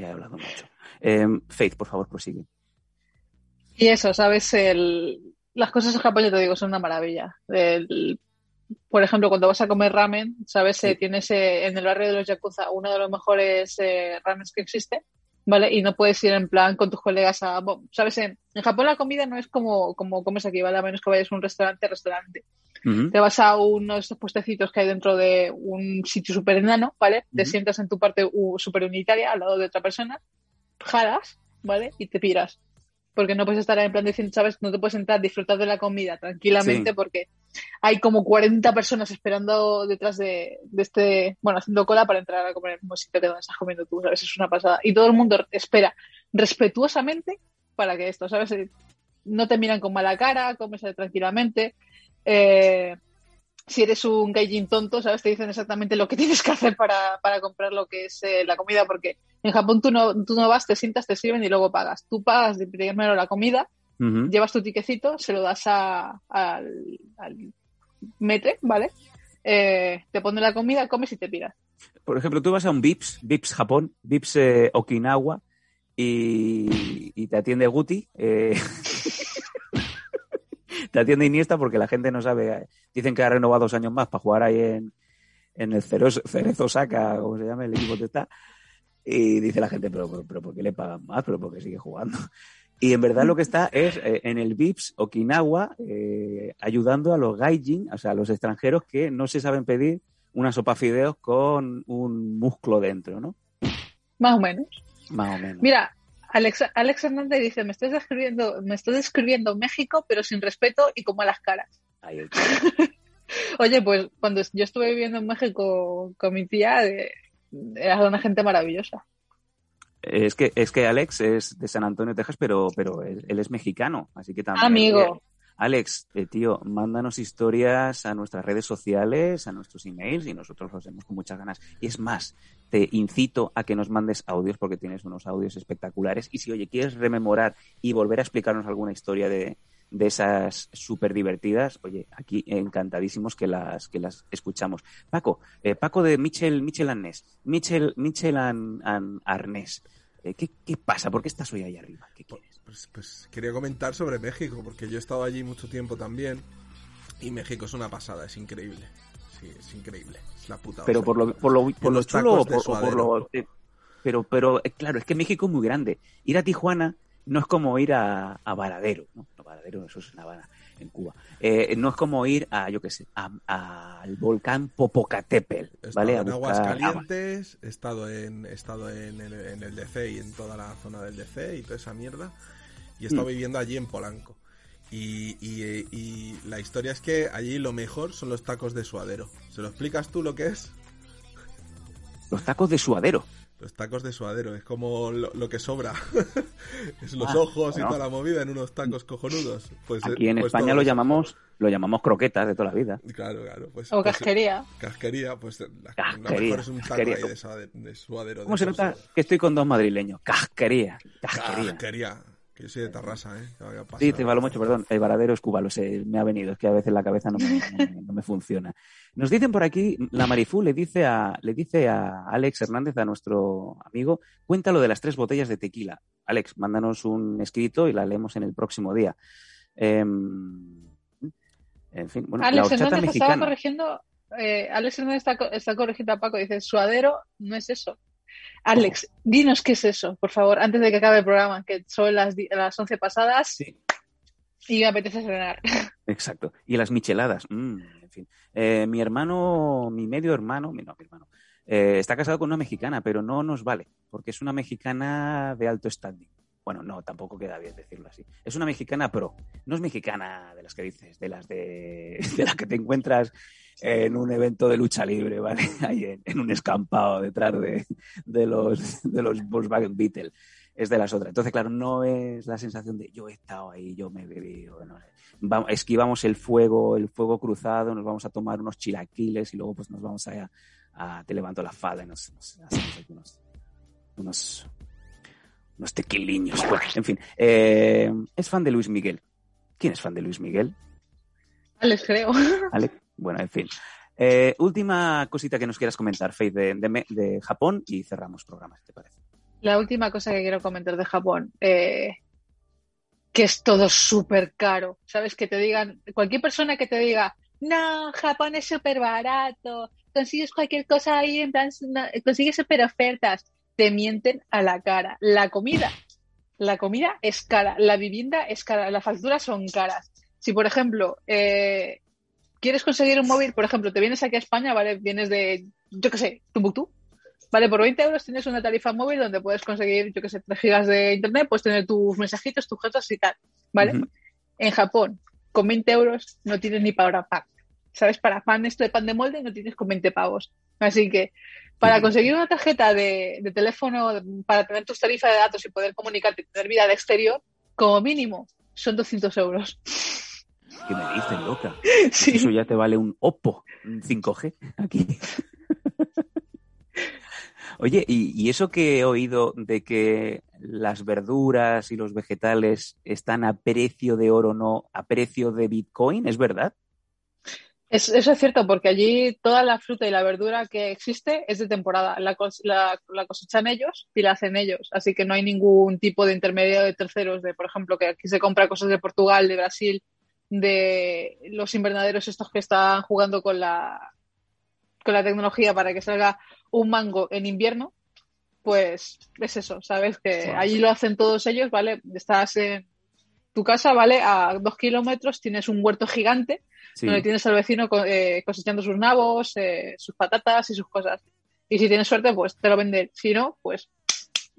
Ya he hablado mucho. Eh, Faith, por favor, prosigue. Y eso, ¿sabes? El, las cosas en Japón, ya te digo, son una maravilla. El- por ejemplo, cuando vas a comer ramen, ¿sabes? Eh, Sí. tienes eh, en el barrio de los Yakuza uno de los mejores eh, ramens que existe, ¿vale? Y no puedes ir en plan con tus colegas a... bueno, ¿Sabes? En, en Japón la comida no es como, como comes aquí, ¿vale? A menos que vayas a un restaurante, restaurante. Te vas a uno de estos puestecitos que hay dentro de un sitio súper enano, ¿vale? Te sientas en tu parte súper unitaria al lado de otra persona, jalas, ¿vale? Y te piras. Porque no puedes estar en plan diciendo, ¿sabes? No te puedes sentar disfrutar de la comida tranquilamente Sí. porque hay como 40 personas esperando detrás de, este, bueno, haciendo cola para entrar a comer el mismo sitio que donde estás comiendo tú, ¿sabes? Es una pasada. Y todo el mundo espera respetuosamente para que esto, ¿sabes? Eh, No te miran con mala cara, comes tranquilamente. Eh, si eres un gaijin tonto, ¿sabes? Te dicen exactamente lo que tienes que hacer para, para comprar lo que es eh, la comida, porque en Japón tú no, tú no vas, te sientas, te sirven y luego pagas. Tú pagas primero la comida, Llevas tu tiquecito, se lo das a- al, al metre, ¿vale? Eh, te pone la comida, comes y te piras. Por ejemplo, tú vas a un Vips, Vips Japón, Vips eh, Okinawa, y, y te atiende Guti. eh, te atiende Iniesta porque la gente no sabe. eh, Dicen que ha renovado dos años más para jugar ahí en, en el Cerezo, Cerezo Saca, como se llama el equipo que está. Y dice la gente, pero, pero, pero ¿por qué le pagan más? ¿Pero por qué sigue jugando? Y en verdad lo que está es eh, en el VIPS Okinawa eh, ayudando a los gaijin, o sea, a los extranjeros que no se saben pedir una sopa fideos con un muslo dentro, ¿no? Más o menos. Más o menos. Mira, Alex, Alex Hernández dice, me estás describiendo, me estás describiendo México, pero sin respeto y con malas caras. Ahí Oye, pues cuando yo estuve viviendo en México con mi tía, eh, era una gente maravillosa. Es que, es que Alex es de San Antonio, Texas, pero, pero él, él es mexicano, así que también. Amigo. Alex, eh, tío, mándanos historias a nuestras redes sociales, a nuestros emails y nosotros lo hacemos con muchas ganas. Y es más, te incito a que nos mandes audios porque tienes unos audios espectaculares. Y si, oye, quieres rememorar y volver a explicarnos alguna historia de, de esas súper divertidas, oye, aquí encantadísimos que las, que las escuchamos. Paco, eh, Paco de Michel, Michel Arnés, Michel, Michel An- An- Arnés, eh, ¿qué, ¿qué pasa? ¿Por qué estás hoy ahí arriba? ¿Qué quieres? Pues, pues quería comentar sobre México, porque yo he estado allí mucho tiempo también. Y México es una pasada, es increíble. Sí, es increíble. Es la puta. Pero por lo, por lo, por lo chulo o por, o por lo... eh, pero, pero, eh, claro, es que México es muy grande. Ir a Tijuana no es como ir a, a Varadero, ¿no? No, Varadero, eso es en Habana, en Cuba. Eh, no es como ir a, yo qué sé, a- a- al volcán Popocatépetl, estado ¿vale? A en buscar aguas agua. calientes, he estado en, he estado en, el, en el DC y en toda la zona del DC y toda esa mierda. Y he estado Mm. viviendo allí en Polanco. Y, y, y la historia es que allí lo mejor son los tacos de suadero. ¿Se lo explicas tú lo que es? Los tacos de suadero. Los tacos de suadero, es como lo, lo que sobra. es los Ah, ojos y toda la movida en unos tacos cojonudos. Pues, eh, Aquí en pues España todo lo llamamos, lo llamamos croquetas de toda la vida. Claro, claro. Pues, O pues, casquería. Casquería, pues la, Casquería, mejor es un taco casquería. ahí de, suade- de suadero. ¿Cómo de se nota eh, que estoy con dos madrileños? Casquería, casquería. Casquería. Que yo soy de Tarrasa, ¿eh? Sí, te valo mucho, perdón. El varadero es Cuba, lo sé, me ha venido. Es que a veces la cabeza no me, no me- no me funciona. Nos dicen por aquí, la Marifú le dice a, le dice a Alex Hernández, a nuestro amigo, cuéntalo de las tres botellas de tequila. Alex, mándanos un escrito y la leemos en el próximo día. Em, en fin, bueno, la Alex horchata Hernández estaba mexicana. corrigiendo. eh, Alex Hernández está corrigiendo a Paco. Dice: Suadero no es eso. Alex, dinos qué es eso, por favor, antes de que acabe el programa, que son las, las 11 pasadas Sí. y me apetece cenar. Exacto. Y las micheladas. mm, en fin. Eh, mi hermano, mi medio hermano, mi- no, mi hermano, eh, está casado con una mexicana, pero no nos vale, porque es una mexicana de alto standing. Bueno, no, tampoco queda bien decirlo así. Es una mexicana pro. No es mexicana de las que dices, de las de, de las que te encuentras en un evento de lucha libre, ¿vale? Ahí en, en un escampado detrás de, de los, de los Volkswagen Beetle. Es de las otras. Entonces, claro, no es la sensación de yo he estado ahí, yo me he bebido, no sé va- esquivamos el fuego, el fuego cruzado, nos vamos a tomar unos chilaquiles y luego pues nos vamos a, a- te levanto la falda y nos, nos hacemos aquí unos, unos, unos tequiliños. Bueno, en fin, eh, es fan de Luis Miguel. ¿Quién es fan de Luis Miguel? Alex, creo. Ale- Bueno, en fin. Eh, última cosita que nos quieras comentar, Faith, de, Japón y cerramos programa, ¿te parece? La última cosa que quiero comentar de Japón, eh, que es todo súper caro. ¿Sabes? Que te digan, cualquier persona que te diga, no, Japón es súper barato, consigues cualquier cosa ahí, en plan, consigues súper ofertas, te mienten a la cara. La comida, la comida es cara, la vivienda es cara, las facturas son caras. Si, por ejemplo, eh, quieres conseguir un móvil, por ejemplo, te vienes aquí a España, ¿vale? Vienes de, yo qué sé, Tumbuktu, Vale, por 20 euros tienes una tarifa móvil donde puedes conseguir, yo que sé, 3 gigas de internet, puedes tener tus mensajitos, tus gestos y tal, ¿vale? En Japón, con 20 euros no tienes ni para pan. ¿Sabes? Para pan esto de pan de molde no tienes con 20 pavos. Así que para conseguir una tarjeta de, de teléfono, para tener tus tarifas de datos y poder comunicarte y tener vida al exterior, como mínimo, son 200 euros. ¿Qué me dices, loca? Sí. Eso ya te vale un Oppo, un 5G aquí. Oye, ¿y, y eso que he oído de que las verduras y los vegetales están a precio de oro, no a precio de Bitcoin, ¿es verdad? Es- eso es cierto, porque allí toda la fruta y la verdura que existe es de temporada. La, la- la cosechan ellos y la hacen ellos. Así que no hay ningún tipo de intermediario de terceros, de por ejemplo, que aquí se compra cosas de Portugal, de Brasil, de los invernaderos estos que están jugando con la, con la tecnología para que salga un mango en invierno. Pues es eso, ¿sabes? Que Wow. allí lo hacen todos ellos, ¿vale? Estás en tu casa, ¿vale? A dos kilómetros tienes un huerto gigante Sí. donde tienes al vecino eh, cosechando sus nabos, eh, sus patatas y sus cosas. Y si tienes suerte, pues te lo venden. Si no, pues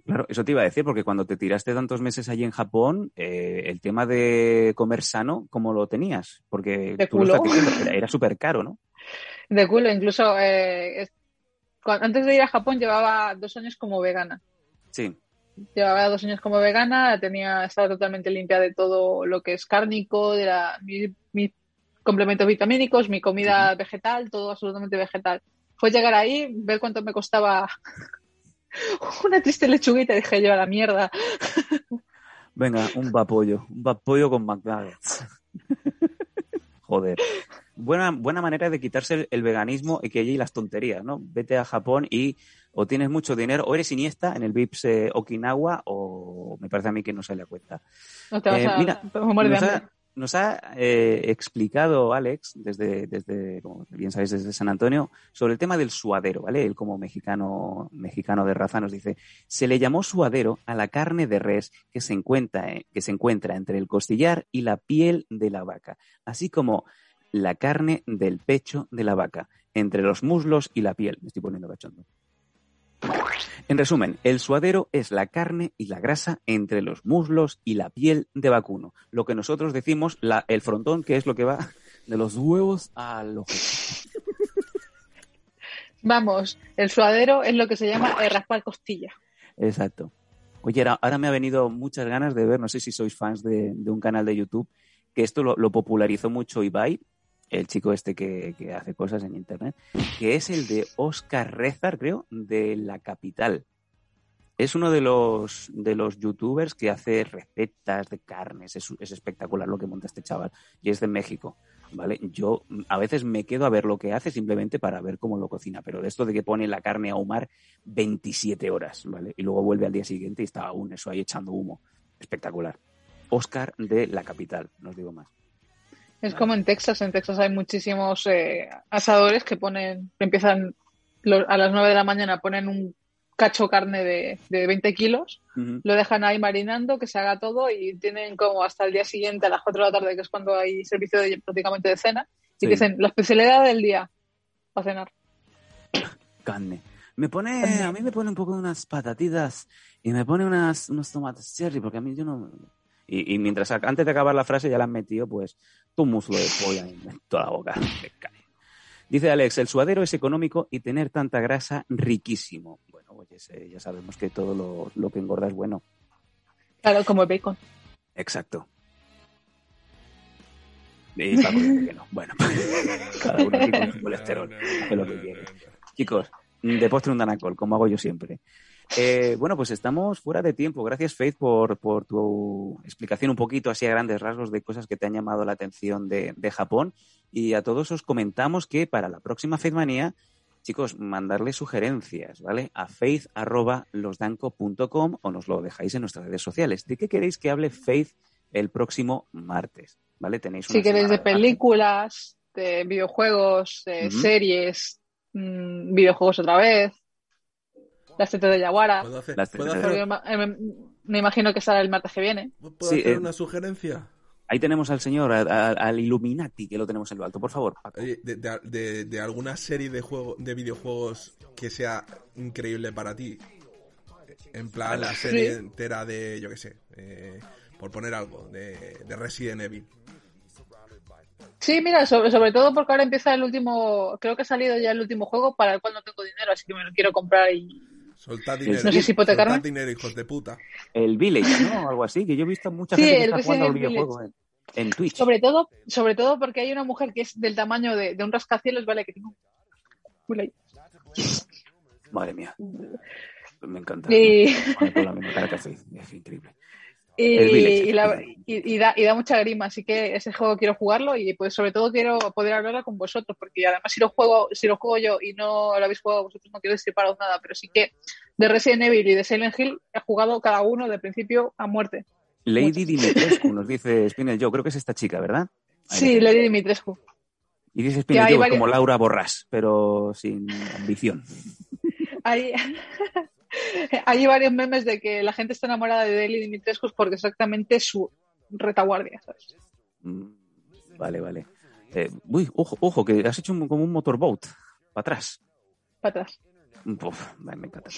Claro, eso te iba a decir, porque cuando te tiraste tantos meses allí en Japón, eh, el tema de comer sano, ¿cómo lo tenías? Porque De tú lo culo. estás diciendo, era, súper caro, ¿no? de culo. Incluso eh, es- antes de ir a Japón llevaba dos años como vegana. Sí. Llevaba dos años como vegana, tenía, estaba totalmente limpia de todo lo que es cárnico, de la, mi- mis complementos vitamínicos, mi comida vegetal, todo absolutamente vegetal. Fue llegar ahí, ver cuánto me costaba una triste lechuguita y dije yo a la mierda. Venga, un vapollo. Un vapollo con McNuggets. Joder. Buena, buena manera de quitarse el, el veganismo y que allí las tonterías, ¿no? Vete a Japón y o tienes mucho dinero, o eres Iniesta en el VIPS eh, Okinawa, o me parece a mí que no sale a cuenta. No te vas Eh, a, mira, te vas a morir de hambre. ha, nos ha, eh, explicado Alex, desde, desde, como bien sabéis, desde San Antonio, sobre el tema del suadero, ¿vale? Él como mexicano, mexicano de raza nos dice, se le llamó suadero a la carne de res que se encuentra, que se encuentra entre el costillar y la piel de la vaca, así como la carne del pecho de la vaca, entre los muslos y la piel. Me estoy poniendo cachondo. En resumen, el suadero es la carne y la grasa entre los muslos y la piel de vacuno. Lo que nosotros decimos, la- el frontón, que es lo que va de los huevos al ojo. Vamos, el suadero es lo que se llama el raspar costilla. Exacto. Oye, ahora, me ha venido muchas ganas de ver, no sé si sois fans de, de un canal de YouTube, que esto lo, lo popularizó mucho Ibai, el chico este que, que hace cosas en Internet, que es el de Oscar Rezar, creo, de La Capital. Es uno de los, de los youtubers que hace recetas de carnes, es, es espectacular lo que monta este chaval, y es de México. ¿Vale? Yo a veces me quedo a ver lo que hace simplemente para ver cómo lo cocina, pero esto de que pone la carne a ahumar 27 horas, ¿vale? Y luego vuelve al día siguiente y está aún eso ahí echando humo. Espectacular. Oscar de la capital, no os digo más. Es como en Texas. En Texas hay muchísimos eh, asadores que ponen, empiezan lo- a las 9 de la mañana, ponen un cacho carne de, de 20 kilos, lo dejan ahí marinando, que se haga todo y tienen como hasta el día siguiente a las 4 de la tarde, que es cuando hay servicio de, prácticamente de cena, y dicen la especialidad del día para cenar. Carne. Me pone, a mí me pone un poco unas patatitas y me pone unas, unos tomates cherry, porque a mí yo no... Y, y mientras, antes de acabar la frase ya la han metido, pues, tu muslo de polla en toda la boca. Dice Alex, el suadero es económico y tener tanta grasa riquísimo. Bueno, oye, ya sabemos que todo lo, lo que engorda es bueno. Claro, como el bacon. Exacto. Y Paco dice que no. Bueno, cada uno aquí con su colesterol lo que quiere. Chicos, de postre un danacol, como hago yo siempre. Eh, bueno, pues estamos fuera de tiempo. Gracias, Faith, por, por tu explicación un poquito así a grandes rasgos de cosas que te han llamado la atención de, de Japón. Y a todos os comentamos que para la próxima Faithmanía, chicos, mandarle sugerencias, ¿vale? A faith.losdanco.com o nos lo dejáis en nuestras redes sociales. ¿De qué queréis que hable Faith el próximo martes? ¿Vale? Tenéis Si una queréis de películas, de videojuegos, de series, mm, videojuegos otra vez, las tetas de Yaguara. ¿Puedo hacer, Las ¿puedo hacer, ma- eh, me, me imagino que será el martes que viene. ¿puedo Sí, hacer eh, una sugerencia? Ahí tenemos al señor, a- a- al Illuminati, que lo tenemos en lo alto. Por favor, de, de- de- de alguna serie de juego, de videojuegos que sea increíble para ti. En plan, la serie Sí. entera de, yo qué sé, eh, por poner algo, de, de Resident Evil. Sí, mira, sobre, sobre todo porque ahora empieza el último, creo que ha salido ya el último juego para el cual no tengo dinero, así que me lo quiero comprar y Soltad dinero. No sé si hipotecarme. Soltad dinero, hijos de puta. El Village, ¿no? Algo así, que yo he visto a mucha Sí, gente que el está jugando al videojuego en, en Twitch. sobre todo, sobre todo porque hay una mujer que es del tamaño de, de un rascacielos, vale, que ahí. Madre mía. Me encanta. Y, con la misma cara que Faith. Es increíble. Y, la- da, y da mucha grima, así que ese juego quiero jugarlo y pues sobre todo quiero poder hablarlo con vosotros, porque además si lo juego, si lo juego yo y no lo habéis jugado vosotros, no quiero destriparos nada, pero sí que de Resident Evil y de Silent Hill he jugado cada uno de principio a muerte. Lady Dimitrescu nos dice Spinel Joe, creo que es esta chica, ¿verdad? Ahí Sí, la Lady Dimitrescu. Y dice Spinel Joe varias- como Laura Borrás, pero sin ambición. Hay, hay varios memes de que la gente está enamorada de Lady Dimitrescu porque es exactamente su retaguardia, ¿sabes? Mm, Vale, vale. Eh, uy, ojo, ojo, que has hecho un- como un motorboat. Para atrás. Para atrás. Uf, me encanta.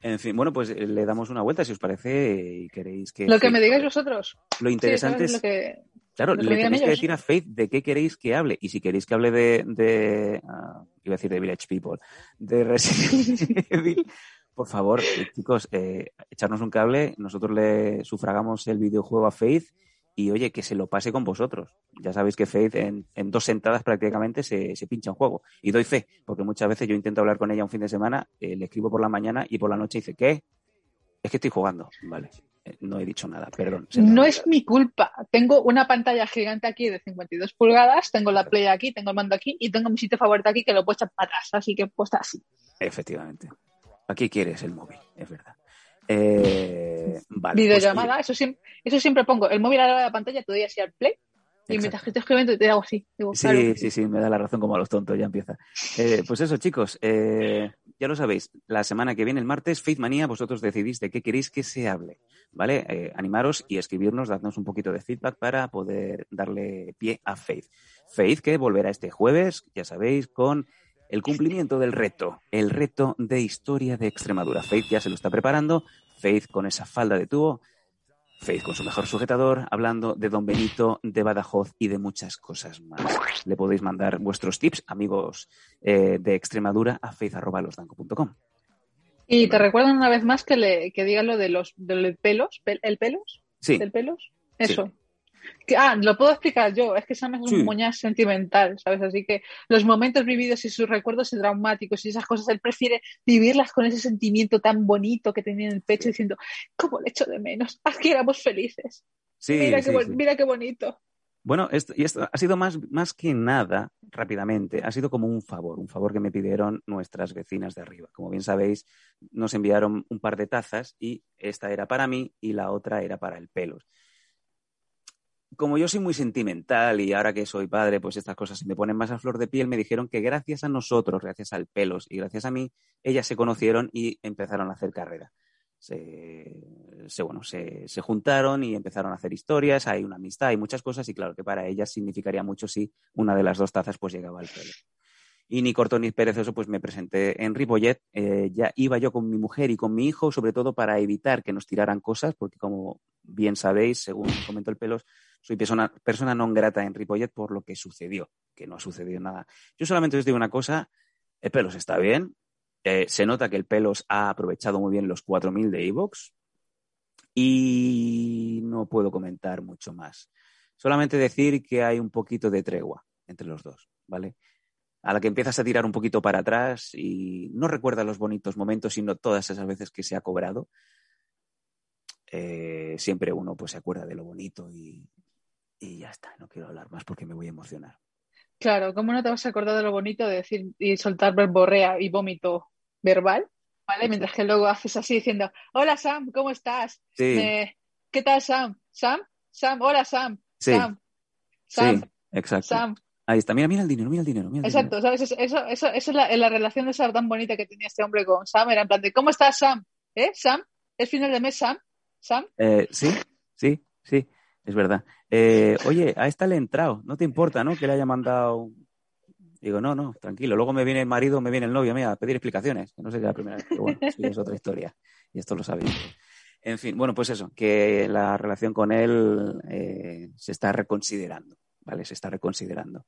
En fin, bueno, pues eh, le damos una vuelta si os parece y queréis que... Lo que me digáis vosotros. Lo Sí, interesante ¿sabes? es... Lo que... Claro, le tenéis que decir a Faith de qué queréis que hable. Y si queréis que hable de, de ah, iba a decir de Village People, de Resident Evil, por favor, eh, chicos, eh, echarnos un cable. Nosotros le sufragamos el videojuego a Faith y oye, que se lo pase con vosotros. Ya sabéis que Faith en, en dos sentadas prácticamente se, se pincha un juego. Y doy fe, porque muchas veces yo intento hablar con ella un fin de semana, eh, le escribo por la mañana y por la noche dice, ¿qué? Es que estoy jugando. Vale. Eh, No he dicho nada, perdón. No es mi culpa. Tengo una pantalla gigante aquí de 52 pulgadas, tengo la Play aquí, tengo el mando aquí y tengo mi sitio favorito aquí que lo puedo echar para atrás. Así que pues está así. Efectivamente. Aquí quieres el móvil, es verdad. Eh, vale, pues, Videollamada, eso, siempre, eso siempre pongo. El móvil a la pantalla, te doy así al play y Exacto. mientras que estoy escribiendo te hago así. Digo, Sí, claro. sí, sí, me da la razón como a los tontos, ya empieza. Eh, pues eso, chicos, eh, ya lo sabéis, la semana que viene, el martes, Faith Manía, vosotros decidís de qué queréis que se hable, ¿vale? Eh, animaros y escribirnos, dadnos un poquito de feedback para poder darle pie a Faith. Faith que volverá este jueves, ya sabéis, con el cumplimiento del reto, el reto de historia de Extremadura. Faith ya se lo está preparando, Faith con esa falda de tubo, Faith con su mejor sujetador, hablando de Don Benito, de Badajoz y de muchas cosas más. Le podéis mandar vuestros tips, amigos eh, de Extremadura, a faith.losdanco.com. Y te recuerdo una vez más que, le, que digas lo de los, de los pelos, pel- el pelos, Sí, del pelos, eso. Ah, lo puedo explicar yo, es que Sam es un moñas sentimental, ¿sabes? Así que los momentos vividos y sus recuerdos traumáticos y esas cosas, él prefiere vivirlas con ese sentimiento tan bonito que tenía en el pecho, diciendo, ¿cómo le echo de menos? Aquí éramos felices. sí, mira, sí, qué, sí. mira qué bonito. Bueno, esto, y esto ha sido más, más que nada, rápidamente, ha sido como un favor, un favor que me pidieron nuestras vecinas de arriba. Como bien sabéis, nos enviaron un par de tazas y esta era para mí y la otra era para el pelos. Como yo soy muy sentimental y ahora que soy padre, pues estas cosas se me ponen más a flor de piel, me dijeron que gracias a nosotros, gracias al pelos y gracias a mí, ellas se conocieron y empezaron a hacer carrera. Se, bueno, se, se juntaron y empezaron a hacer historias, hay una amistad, hay muchas cosas y claro que para ellas significaría mucho si una de las dos tazas pues llegaba al pelo. Y ni corto ni perezoso, pues me presenté en Ripollet. Eh, ya iba yo con mi mujer y con mi hijo, sobre todo para evitar que nos tiraran cosas, porque como bien sabéis, según comentó el pelos, soy persona, persona non grata en Ripollet por lo que sucedió, que no ha sucedido nada. Yo solamente os digo una cosa, el pelos está bien, eh, se nota que el pelos ha aprovechado muy bien los 4.000 de Evox y no puedo comentar mucho más. Solamente decir que hay un poquito de tregua entre los dos, ¿vale? A la que empiezas a tirar un poquito para atrás y no recuerdas los bonitos momentos, sino todas esas veces que se ha cobrado, eh, siempre uno pues se acuerda de lo bonito y, y ya está. No quiero hablar más porque me voy a emocionar. Claro, ¿cómo no te vas a acordar de lo bonito de decir y soltar verborrea y vómito verbal? ¿Vale? Mientras que luego haces así diciendo, hola Sam, ¿cómo estás? Sí, ¿Qué tal Sam? ¿Sam? Sam, hola Sam. Sí. Sam. Sam. sí, exacto. Sam. Ahí está. Mira, mira el dinero, mira el dinero. Mira el dinero. Exacto, ¿sabes? Eso, eso, eso, eso es la, la relación de esa tan bonita que tenía este hombre con Sam. Era en plan de, ¿cómo estás Sam? ¿Eh? ¿Sam? ¿Es final de mes Sam? ¿Sam? Eh, sí, sí, sí, es verdad. Eh, oye, a esta le he entrado, no te importa, ¿no? Que le haya mandado. Digo, no, no, tranquilo. Luego me viene el marido, me viene el novio, mira, a pedir explicaciones. Que no sería la primera vez, pero bueno, ya es otra historia. Y esto lo sabéis. En fin, bueno, pues eso, que la relación con él eh, se está reconsiderando, ¿vale? Se está reconsiderando.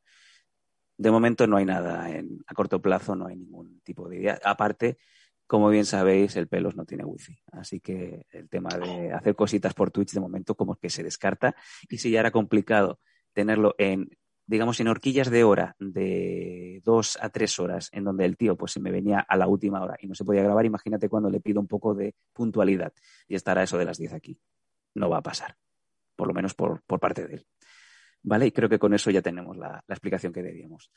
De momento no hay nada, en, a corto plazo no hay ningún tipo de idea. Aparte, como bien sabéis, el pelos no tiene wifi. Así que el tema de hacer cositas por Twitch de momento como que se descarta. Y si ya era complicado tenerlo en, digamos, en horquillas de hora de dos a tres horas, en donde el tío pues se me venía a la última hora y no se podía grabar, imagínate cuando le pido un poco de puntualidad y estará eso de las 10 aquí. No va a pasar, por lo menos por, por parte de él. ¿Vale? Y creo que con eso ya tenemos la, la explicación que debíamos.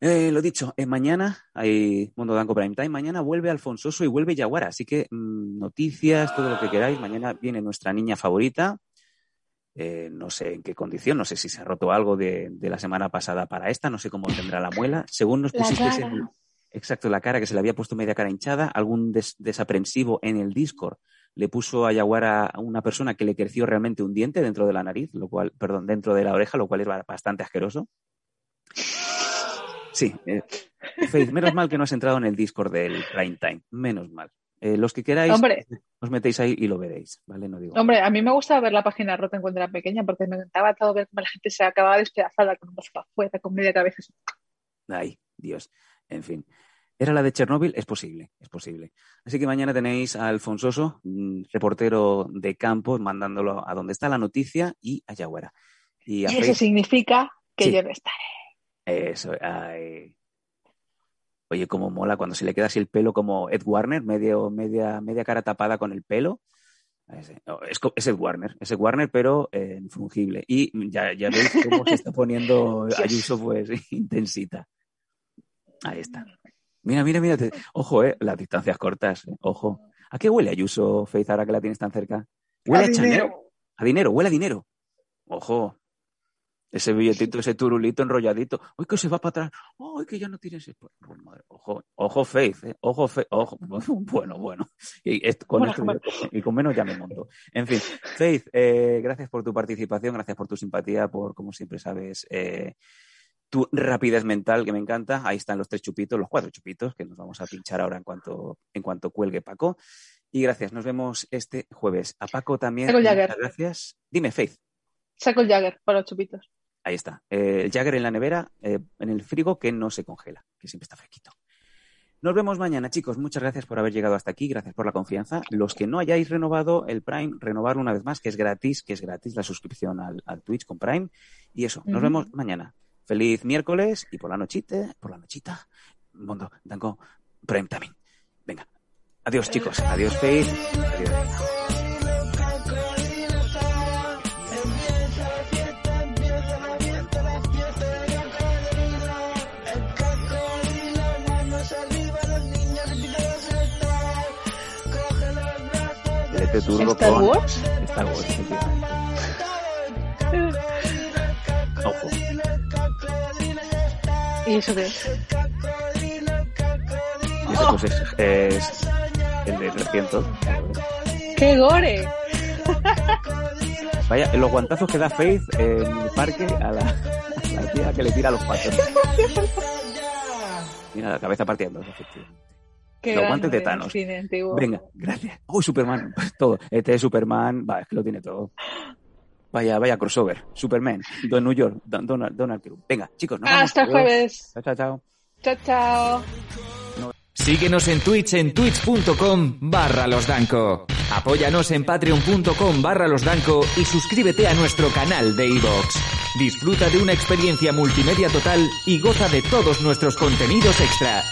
Eh, lo dicho, eh, mañana hay Mundo Danco Prime Time. Mañana vuelve Alfonsoso y vuelve Yaguara. Así que mmm, noticias, todo lo que queráis. Mañana viene nuestra niña favorita. Eh, no sé en qué condición, no sé si se ha roto algo de, de, la semana pasada para esta, no sé cómo tendrá la muela. Según nos pusiste el, exacto la cara que se le había puesto media cara hinchada, algún des, desaprensivo en el Discord le puso a Yaguara a una persona que le creció realmente un diente dentro de la nariz, lo cual, perdón, dentro de la oreja, lo cual es bastante asqueroso. Sí, eh, Faith, menos mal que no has entrado en el Discord del Prime Time, menos mal. Eh, los que queráis, Hombre. os metéis ahí y lo veréis, ¿vale? No digo. Hombre, a mí me gusta ver la página rota cuando era pequeña porque me encantaba todo ver cómo la gente se acababa despedazada con un brazo para afuera, con media cabeza. Ay, Dios. En fin. ¿Era la de Chernóbil? Es posible, es posible. Así que mañana tenéis a Alfonsoso, reportero de campo, mandándolo a donde está la noticia y a Yaguara. Y, a y eso significa que sí. yo no estaré. Eso, ay. Oye, cómo mola cuando se le queda así el pelo como Ed Warner, medio, media, media cara tapada con el pelo. Es, es el Warner, es el Warner, pero eh, fungible. Y ya, ya veis cómo se está poniendo Ayuso, pues, intensita. Ahí está. Mira, mira, mira. Ojo, eh, las distancias cortas. eh, Ojo. ¿A qué huele Ayuso, Faith, ahora que la tienes tan cerca? ¿Huele a, Chanel? A dinero, huele a dinero. Ojo. Ese billetito, ese turulito enrolladito. ¡Uy, que se va para atrás! ¡Ay, que ya no tienes! Bueno, madre, Ojo, ojo, Faith, eh, ojo, Faith, ojo. Bueno, bueno. Y, esto- con Bueno, esto bueno. y con menos ya me monto. En fin, Faith, eh, gracias por tu participación, gracias por tu simpatía, por, como siempre sabes, eh, tu rapidez mental, que me encanta. Ahí están los tres chupitos, los cuatro chupitos, que nos vamos a pinchar ahora en cuanto, en cuanto cuelgue Paco. Y gracias, nos vemos este jueves. A Paco también. Saco el Jagger. muchas gracias. Dime, Faith. Saco el Jagger para los chupitos. Ahí está. Eh, el Jagger en la nevera, eh, en el frigo que no se congela, que siempre está fresquito. Nos vemos mañana, chicos. Muchas gracias por haber llegado hasta aquí. Gracias por la confianza. Los que no hayáis renovado el Prime, renovarlo una vez más, que es gratis, que es gratis la suscripción al, al Twitch con Prime. Y eso, nos vemos mañana. Feliz miércoles y por la nochita, por la nochita, mundo, dango, Prime también. Venga. Adiós, chicos. Adiós, Faith. Adiós. Lete turbo ¿Star con Wars? Star Wars, efectivamente. Ojo. ¿Y eso qué es? Y ese pues es, es el de 300. ¡Qué gore! Vaya, los guantazos que da Faith en el parque a la, a la tía que le tira los patos. Mira la cabeza partiendo, efectivamente. Qué Los guantes de Thanos. Venga, gracias. Uy, Superman, pues todo. Este es Superman, va, es que lo tiene todo. Vaya, vaya crossover. Superman, Don New York, Don- Donald, Donald Trump. Venga, chicos, nos vemos. Hasta el Adiós. jueves. Chao, chao, chao. Chao, chao. Síguenos en Twitch en twitch.com barra losdanco. Apóyanos en patreon.com barra losdanco y suscríbete a nuestro canal de iVoox. Disfruta de una experiencia multimedia total y goza de todos nuestros contenidos extra.